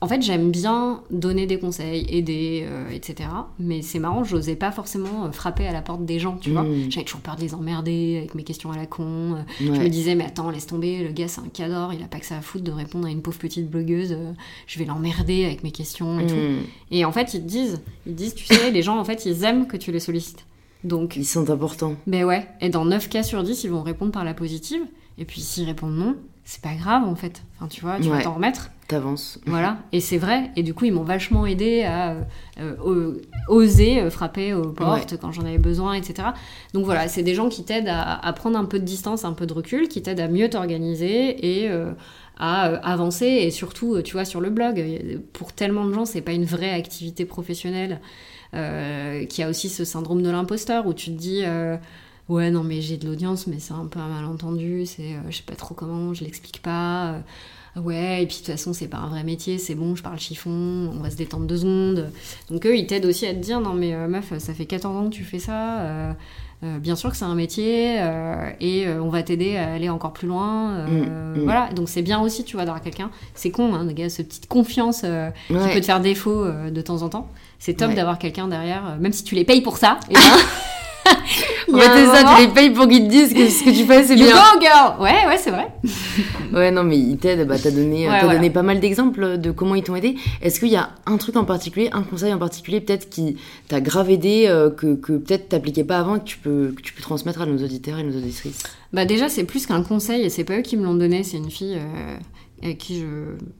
En fait, j'aime bien donner des conseils, aider, etc. Mais c'est marrant, je n'osais pas forcément frapper à la porte des gens, tu vois. Hmm. J'avais toujours peur de les emmerder avec mes questions à la con. Je me disais, mais attends, laisse tomber, le gars, c'est un cador, il a pas que ça à foutre de répondre à une pauvre petite blogueuse. je vais l'emmerder avec mes questions et tout. Hmm. Et en fait, ils te disent, ils disent, tu sais, les gens, en fait, ils aiment que tu les sollicites. Donc, ils sont importants. Mais ouais, et dans 9 cas sur 10, ils vont répondre par la positive. Et puis s'ils répondent non, c'est pas grave en fait. Enfin, tu vois, tu vas t'en remettre. T'avances. Voilà, et c'est vrai. Et du coup, ils m'ont vachement aidé à euh, oser euh, frapper aux portes quand j'en avais besoin, etc. Donc voilà, c'est des gens qui t'aident à, prendre un peu de distance, un peu de recul, qui t'aident à mieux t'organiser et euh, à avancer. Et surtout, tu vois, sur le blog, pour tellement de gens, c'est pas une vraie activité professionnelle. Qui a aussi ce syndrome de l'imposteur où tu te dis ouais non mais j'ai de l'audience mais c'est un peu un malentendu c'est je sais pas trop comment je l'explique pas ouais, et puis de toute façon, c'est pas un vrai métier, c'est bon, je parle chiffon, on va se détendre deux secondes. Donc eux, ils t'aident aussi à te dire, non mais euh, meuf, ça fait 14 ans que tu fais ça, euh, euh, bien sûr que c'est un métier, et on va t'aider à aller encore plus loin. Mm, mm. Voilà, donc c'est bien aussi, tu vois, d'avoir quelqu'un, c'est con, hein, gars, cette petite confiance qui peut te faire défaut de temps en temps. C'est top d'avoir quelqu'un derrière, même si tu les payes pour ça. Et ben, En fait, c'est ça, tu les payes pour qu'ils te disent que ce que tu fais, c'est bien. go, girl Ouais, ouais, c'est vrai. ouais, non, mais ils t'aident. Bah, t'as donné, donné pas mal d'exemples de comment ils t'ont aidé. Est-ce qu'il y a un truc en particulier, un conseil en particulier, peut-être qui t'a grave aidé, euh, que, que peut-être t'appliquais pas avant, que tu, peux, que tu peux transmettre à nos auditeurs et nos auditrices? Bah, déjà, c'est plus qu'un conseil, et c'est pas eux qui me l'ont donné, c'est une fille. Euh avec qui je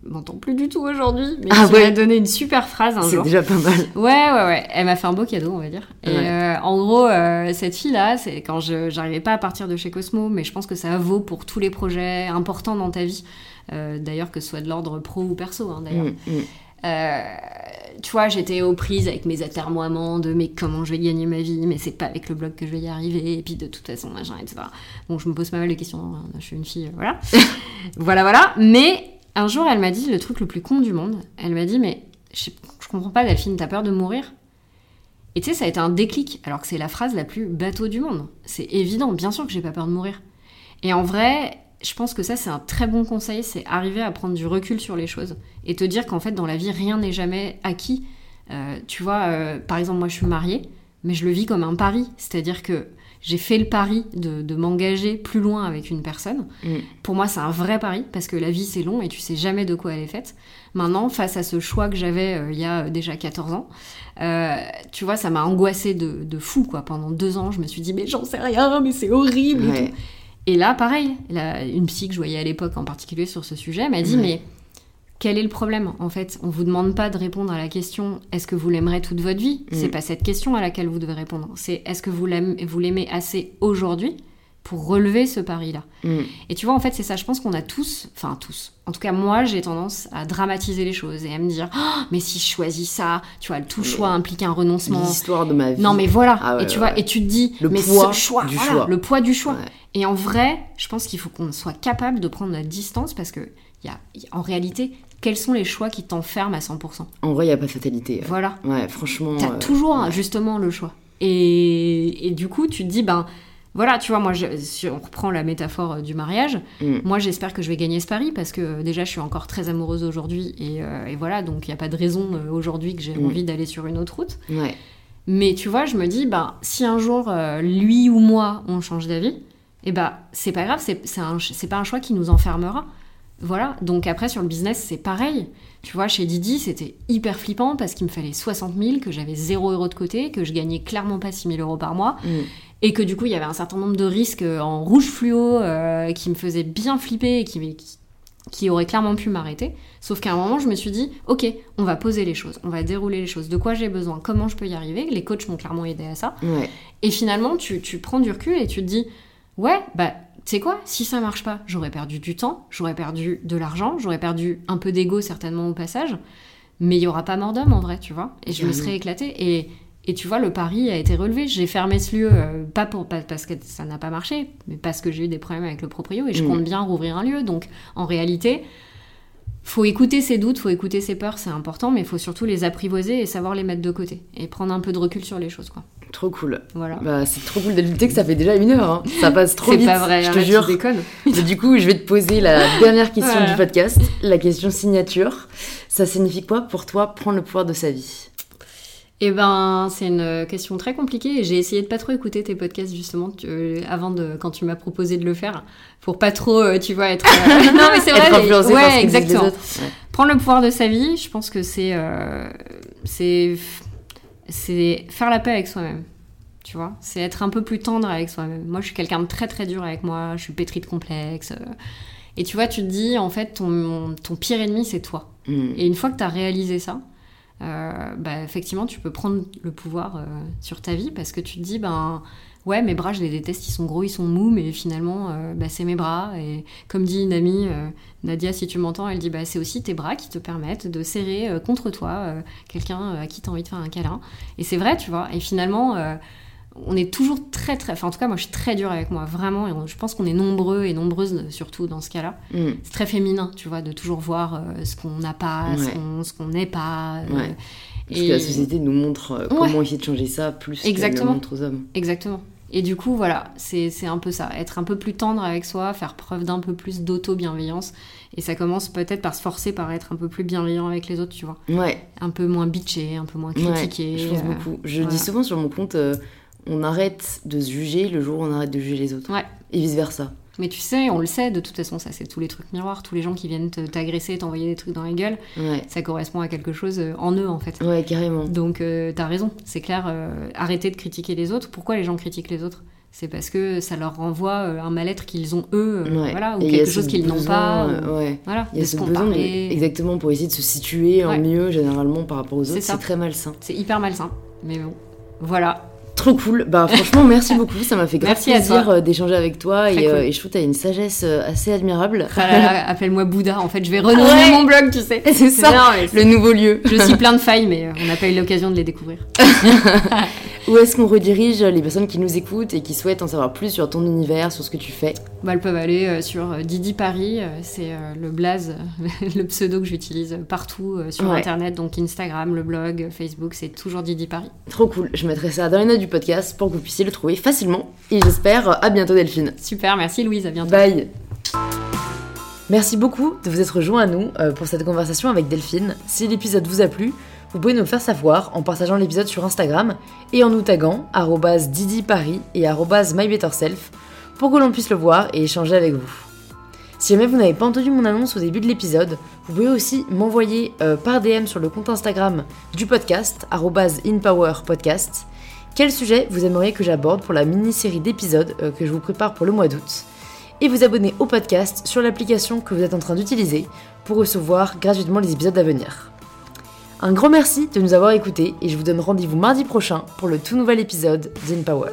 m'entends plus du tout aujourd'hui, mais ah qui m'a donné une super phrase un jour. C'est déjà pas mal. Ouais, ouais, ouais. Elle m'a fait un beau cadeau, on va dire. Et euh, en gros, euh, cette fille-là, c'est quand je j'arrivais pas à partir de chez Cosmo, mais je pense que ça vaut pour tous les projets importants dans ta vie. Euh, d'ailleurs, que ce soit de l'ordre pro ou perso, hein, d'ailleurs. Mm, mm. Tu vois, j'étais aux prises avec mes atermoiements de mais comment je vais gagner ma vie, mais c'est pas avec le blog que je vais y arriver, et puis de toute façon, machin, etc. Bon, je me pose pas mal de questions, hein. je suis une fille, euh, voilà. voilà, voilà. Mais un jour, elle m'a dit le truc le plus con du monde. Elle m'a dit, mais je, je comprends pas, Delphine, t'as peur de mourir? Et tu sais, ça a été un déclic, alors que c'est la phrase la plus bateau du monde. C'est évident, bien sûr que j'ai pas peur de mourir. Et en vrai, je pense que ça, c'est un très bon conseil, c'est arriver à prendre du recul sur les choses et te dire qu'en fait, dans la vie, rien n'est jamais acquis. Euh, tu vois, euh, par exemple, moi, je suis mariée, mais je le vis comme un pari. C'est-à-dire que j'ai fait le pari de, m'engager plus loin avec une personne. Mm. Pour moi, c'est un vrai pari parce que la vie, c'est long et tu sais jamais de quoi elle est faite. Maintenant, face à ce choix que j'avais euh, il y a déjà 14 ans, tu vois, ça m'a angoissé de, fou, quoi. Pendant deux ans, je me suis dit, mais j'en sais rien, mais c'est horrible et tout. Et là, pareil, une psy que je voyais à l'époque en particulier sur ce sujet m'a dit, mais quel est le problème En fait, on vous demande pas de répondre à la question est-ce que vous l'aimerez toute votre vie? C'est mm. pas cette question à laquelle vous devez répondre. C'est est-ce que vous l'aimez assez aujourd'hui? Pour relever ce pari-là. Mm. Et tu vois, en fait, c'est ça. Je pense qu'on a tous, enfin tous, en tout cas moi, j'ai tendance à dramatiser les choses et à me dire, oh, mais si je choisis ça, tu vois, tout choix implique un renoncement. L'histoire de ma vie. Non, mais voilà. Ah et tu vois, et tu te dis, le mais poids ce choix, du choix. le poids du choix. Et en vrai, je pense qu'il faut qu'on soit capable de prendre la distance parce que y a, en réalité, quels sont les choix qui t'enferment à 100% En vrai, il n'y a pas de fatalité. Voilà. Ouais, franchement. T'as toujours justement le choix. Et, et, du coup, tu te dis, ben voilà, tu vois, moi, si on reprend la métaphore euh, du mariage, mm. moi, j'espère que je vais gagner ce pari parce que euh, déjà, je suis encore très amoureuse aujourd'hui et, euh, voilà, donc il n'y a pas de raison aujourd'hui que j'ai mm. envie d'aller sur une autre route. Mais tu vois, je me dis, ben, si un jour, lui ou moi, on change d'avis, eh ben, c'est pas grave, c'est pas un choix qui nous enfermera. Voilà, donc après sur le business, c'est pareil. Tu vois, chez Didi, c'était hyper flippant parce qu'il me fallait 60 000, que j'avais 0 euros de côté, que je gagnais clairement pas 6 000 euros par mois. Mm et que du coup il y avait un certain nombre de risques euh, en rouge fluo euh, qui me faisaient bien flipper et qui, qui, auraient clairement pu m'arrêter. Sauf qu'à un moment je me suis dit ok on va poser les choses, on va dérouler les choses, de quoi j'ai besoin, comment je peux y arriver? Les coachs m'ont clairement aidé à ça. Et finalement tu, tu, prends du recul et tu te dis ouais bah tu sais quoi, si ça marche pas, j'aurais perdu du temps, j'aurais perdu de l'argent, j'aurais perdu un peu d'ego certainement au passage, mais il y aura pas mort d'homme en vrai, tu vois? Et je me serais éclatée. Et et tu vois, le pari a été relevé. J'ai fermé ce lieu, euh, pas, pour, parce que ça n'a pas marché, mais parce que j'ai eu des problèmes avec le proprio et je mm. compte bien rouvrir un lieu. Donc, en réalité, faut écouter ses doutes, faut écouter ses peurs, c'est important, mais il faut surtout les apprivoiser et savoir les mettre de côté et prendre un peu de recul sur les choses, quoi. Trop cool. Voilà. Bah, c'est trop cool de lutter que ça fait déjà une heure. Hein. Ça passe trop vite. C'est pas vrai, je te jure. du coup, je vais te poser la dernière question du podcast, la question signature. Ça signifie quoi pour toi prendre le pouvoir de sa vie? Eh ben, c'est une question très compliquée j'ai essayé de pas trop écouter tes podcasts justement euh, avant de quand tu m'as proposé de le faire pour pas trop, euh, tu vois, être. Euh, non mais c'est vrai. ouais, exactement. Prendre le pouvoir de sa vie, je pense que c'est c'est c'est faire la paix avec soi-même. Tu vois, c'est être un peu plus tendre avec soi-même. Moi, je suis quelqu'un de très très dur avec moi. Je suis pétri de complexes. Et tu vois, tu te dis, en fait, ton, ton pire ennemi, c'est toi. Mm. Et une fois que tu as réalisé ça, euh, bah, effectivement, tu peux prendre le pouvoir euh, sur ta vie parce que tu te dis, ben ouais, mes bras, je les déteste, ils sont gros, ils sont mous, mais finalement, euh, bah, c'est mes bras. Et comme dit une amie, Nadia, si tu m'entends, elle dit, bah, c'est aussi tes bras qui te permettent de serrer contre toi quelqu'un à qui tu as envie de faire un câlin. Et c'est vrai, tu vois. Et finalement, on est toujours très, très. Enfin, en tout cas, moi, je suis très dure avec moi, vraiment. Et on- je pense qu'on est nombreux et nombreuses, surtout dans ce cas-là. Mm. C'est très féminin, tu vois, de toujours voir euh, ce qu'on n'a pas, ce Ouais. qu'on- ce qu'on n'est pas. euh, Ouais. Parce et- que la société nous montre euh, comment essayer de changer ça plus Exactement. montre aux hommes. Exactement. Et du coup, voilà, c'est un peu ça. Être un peu plus tendre avec soi, faire preuve d'un peu plus d'auto-bienveillance. Et ça commence peut-être par se forcer par être un peu plus bienveillant avec les autres, tu vois. Ouais, Un peu moins bitché, un peu moins critiqué. je pense beaucoup. Je voilà. dis souvent sur mon compte, on arrête de se juger le jour où on arrête de juger les autres. Ouais. Et vice-versa. Mais tu sais, on le sait, de toute façon, ça c'est tous les trucs miroirs, tous les gens qui viennent t'agresser, t'envoyer des trucs dans la gueule, Ouais, ça correspond à quelque chose euh, en eux en fait. ouais carrément. Donc euh, t'as raison, c'est clair, euh, arrêtez de critiquer les autres. Pourquoi les gens critiquent les autres? C'est parce que ça leur renvoie euh, un mal-être qu'ils ont eux, Ouais. voilà, ou Et quelque chose qu'ils n'ont pas. ou- ouais. Voilà, Il y a de ce besoin de- exactement pour essayer de se situer en mieux généralement par rapport aux autres. C'est très malsain. C'est hyper malsain, mais bon, voilà. Trop cool. Bah franchement, merci beaucoup. Ça m'a fait grave Merci à plaisir euh, d'échanger avec toi euh, et je trouve que tu as une sagesse euh, assez admirable. Ah Appelle-moi Bouddha, en fait, je vais renommer Ouais. mon blog, tu sais. C'est ça, Non, le nouveau lieu. Je suis plein de failles, mais on n'a pas eu l'occasion de les découvrir. Où est-ce qu'on redirige les personnes qui nous écoutent et qui souhaitent en savoir plus sur ton univers, sur ce que tu fais? Bah, elles peuvent aller euh, sur euh, Didi Paris, euh, c'est le blaze, le pseudo que j'utilise partout sur Ouais. internet, donc Instagram, le blog, Facebook, c'est toujours Didi Paris. Trop cool. Je mettrai ça dans les notes du podcast pour que vous puissiez le trouver facilement. Et j'espère à bientôt Delphine. Super, merci Louise, à bientôt. Bye. Merci beaucoup de vous être rejoints à nous pour cette conversation avec Delphine. Si l'épisode vous a plu, vous pouvez nous faire savoir en partageant l'épisode sur Instagram et en nous taguant @didiparis et @mybetterself pour que l'on puisse le voir et échanger avec vous. Si jamais vous n'avez pas entendu mon annonce au début de l'épisode, vous pouvez aussi m'envoyer euh, par DM sur le compte Instagram du podcast @inpowerpodcast quel sujet vous aimeriez que j'aborde pour la mini-série d'épisodes euh, que je vous prépare pour le mois d'août? Et vous abonner au podcast sur l'application que vous êtes en train d'utiliser pour recevoir gratuitement les épisodes à venir. Un grand merci de nous avoir écoutés et je vous donne rendez-vous mardi prochain pour le tout nouvel épisode d'InPower.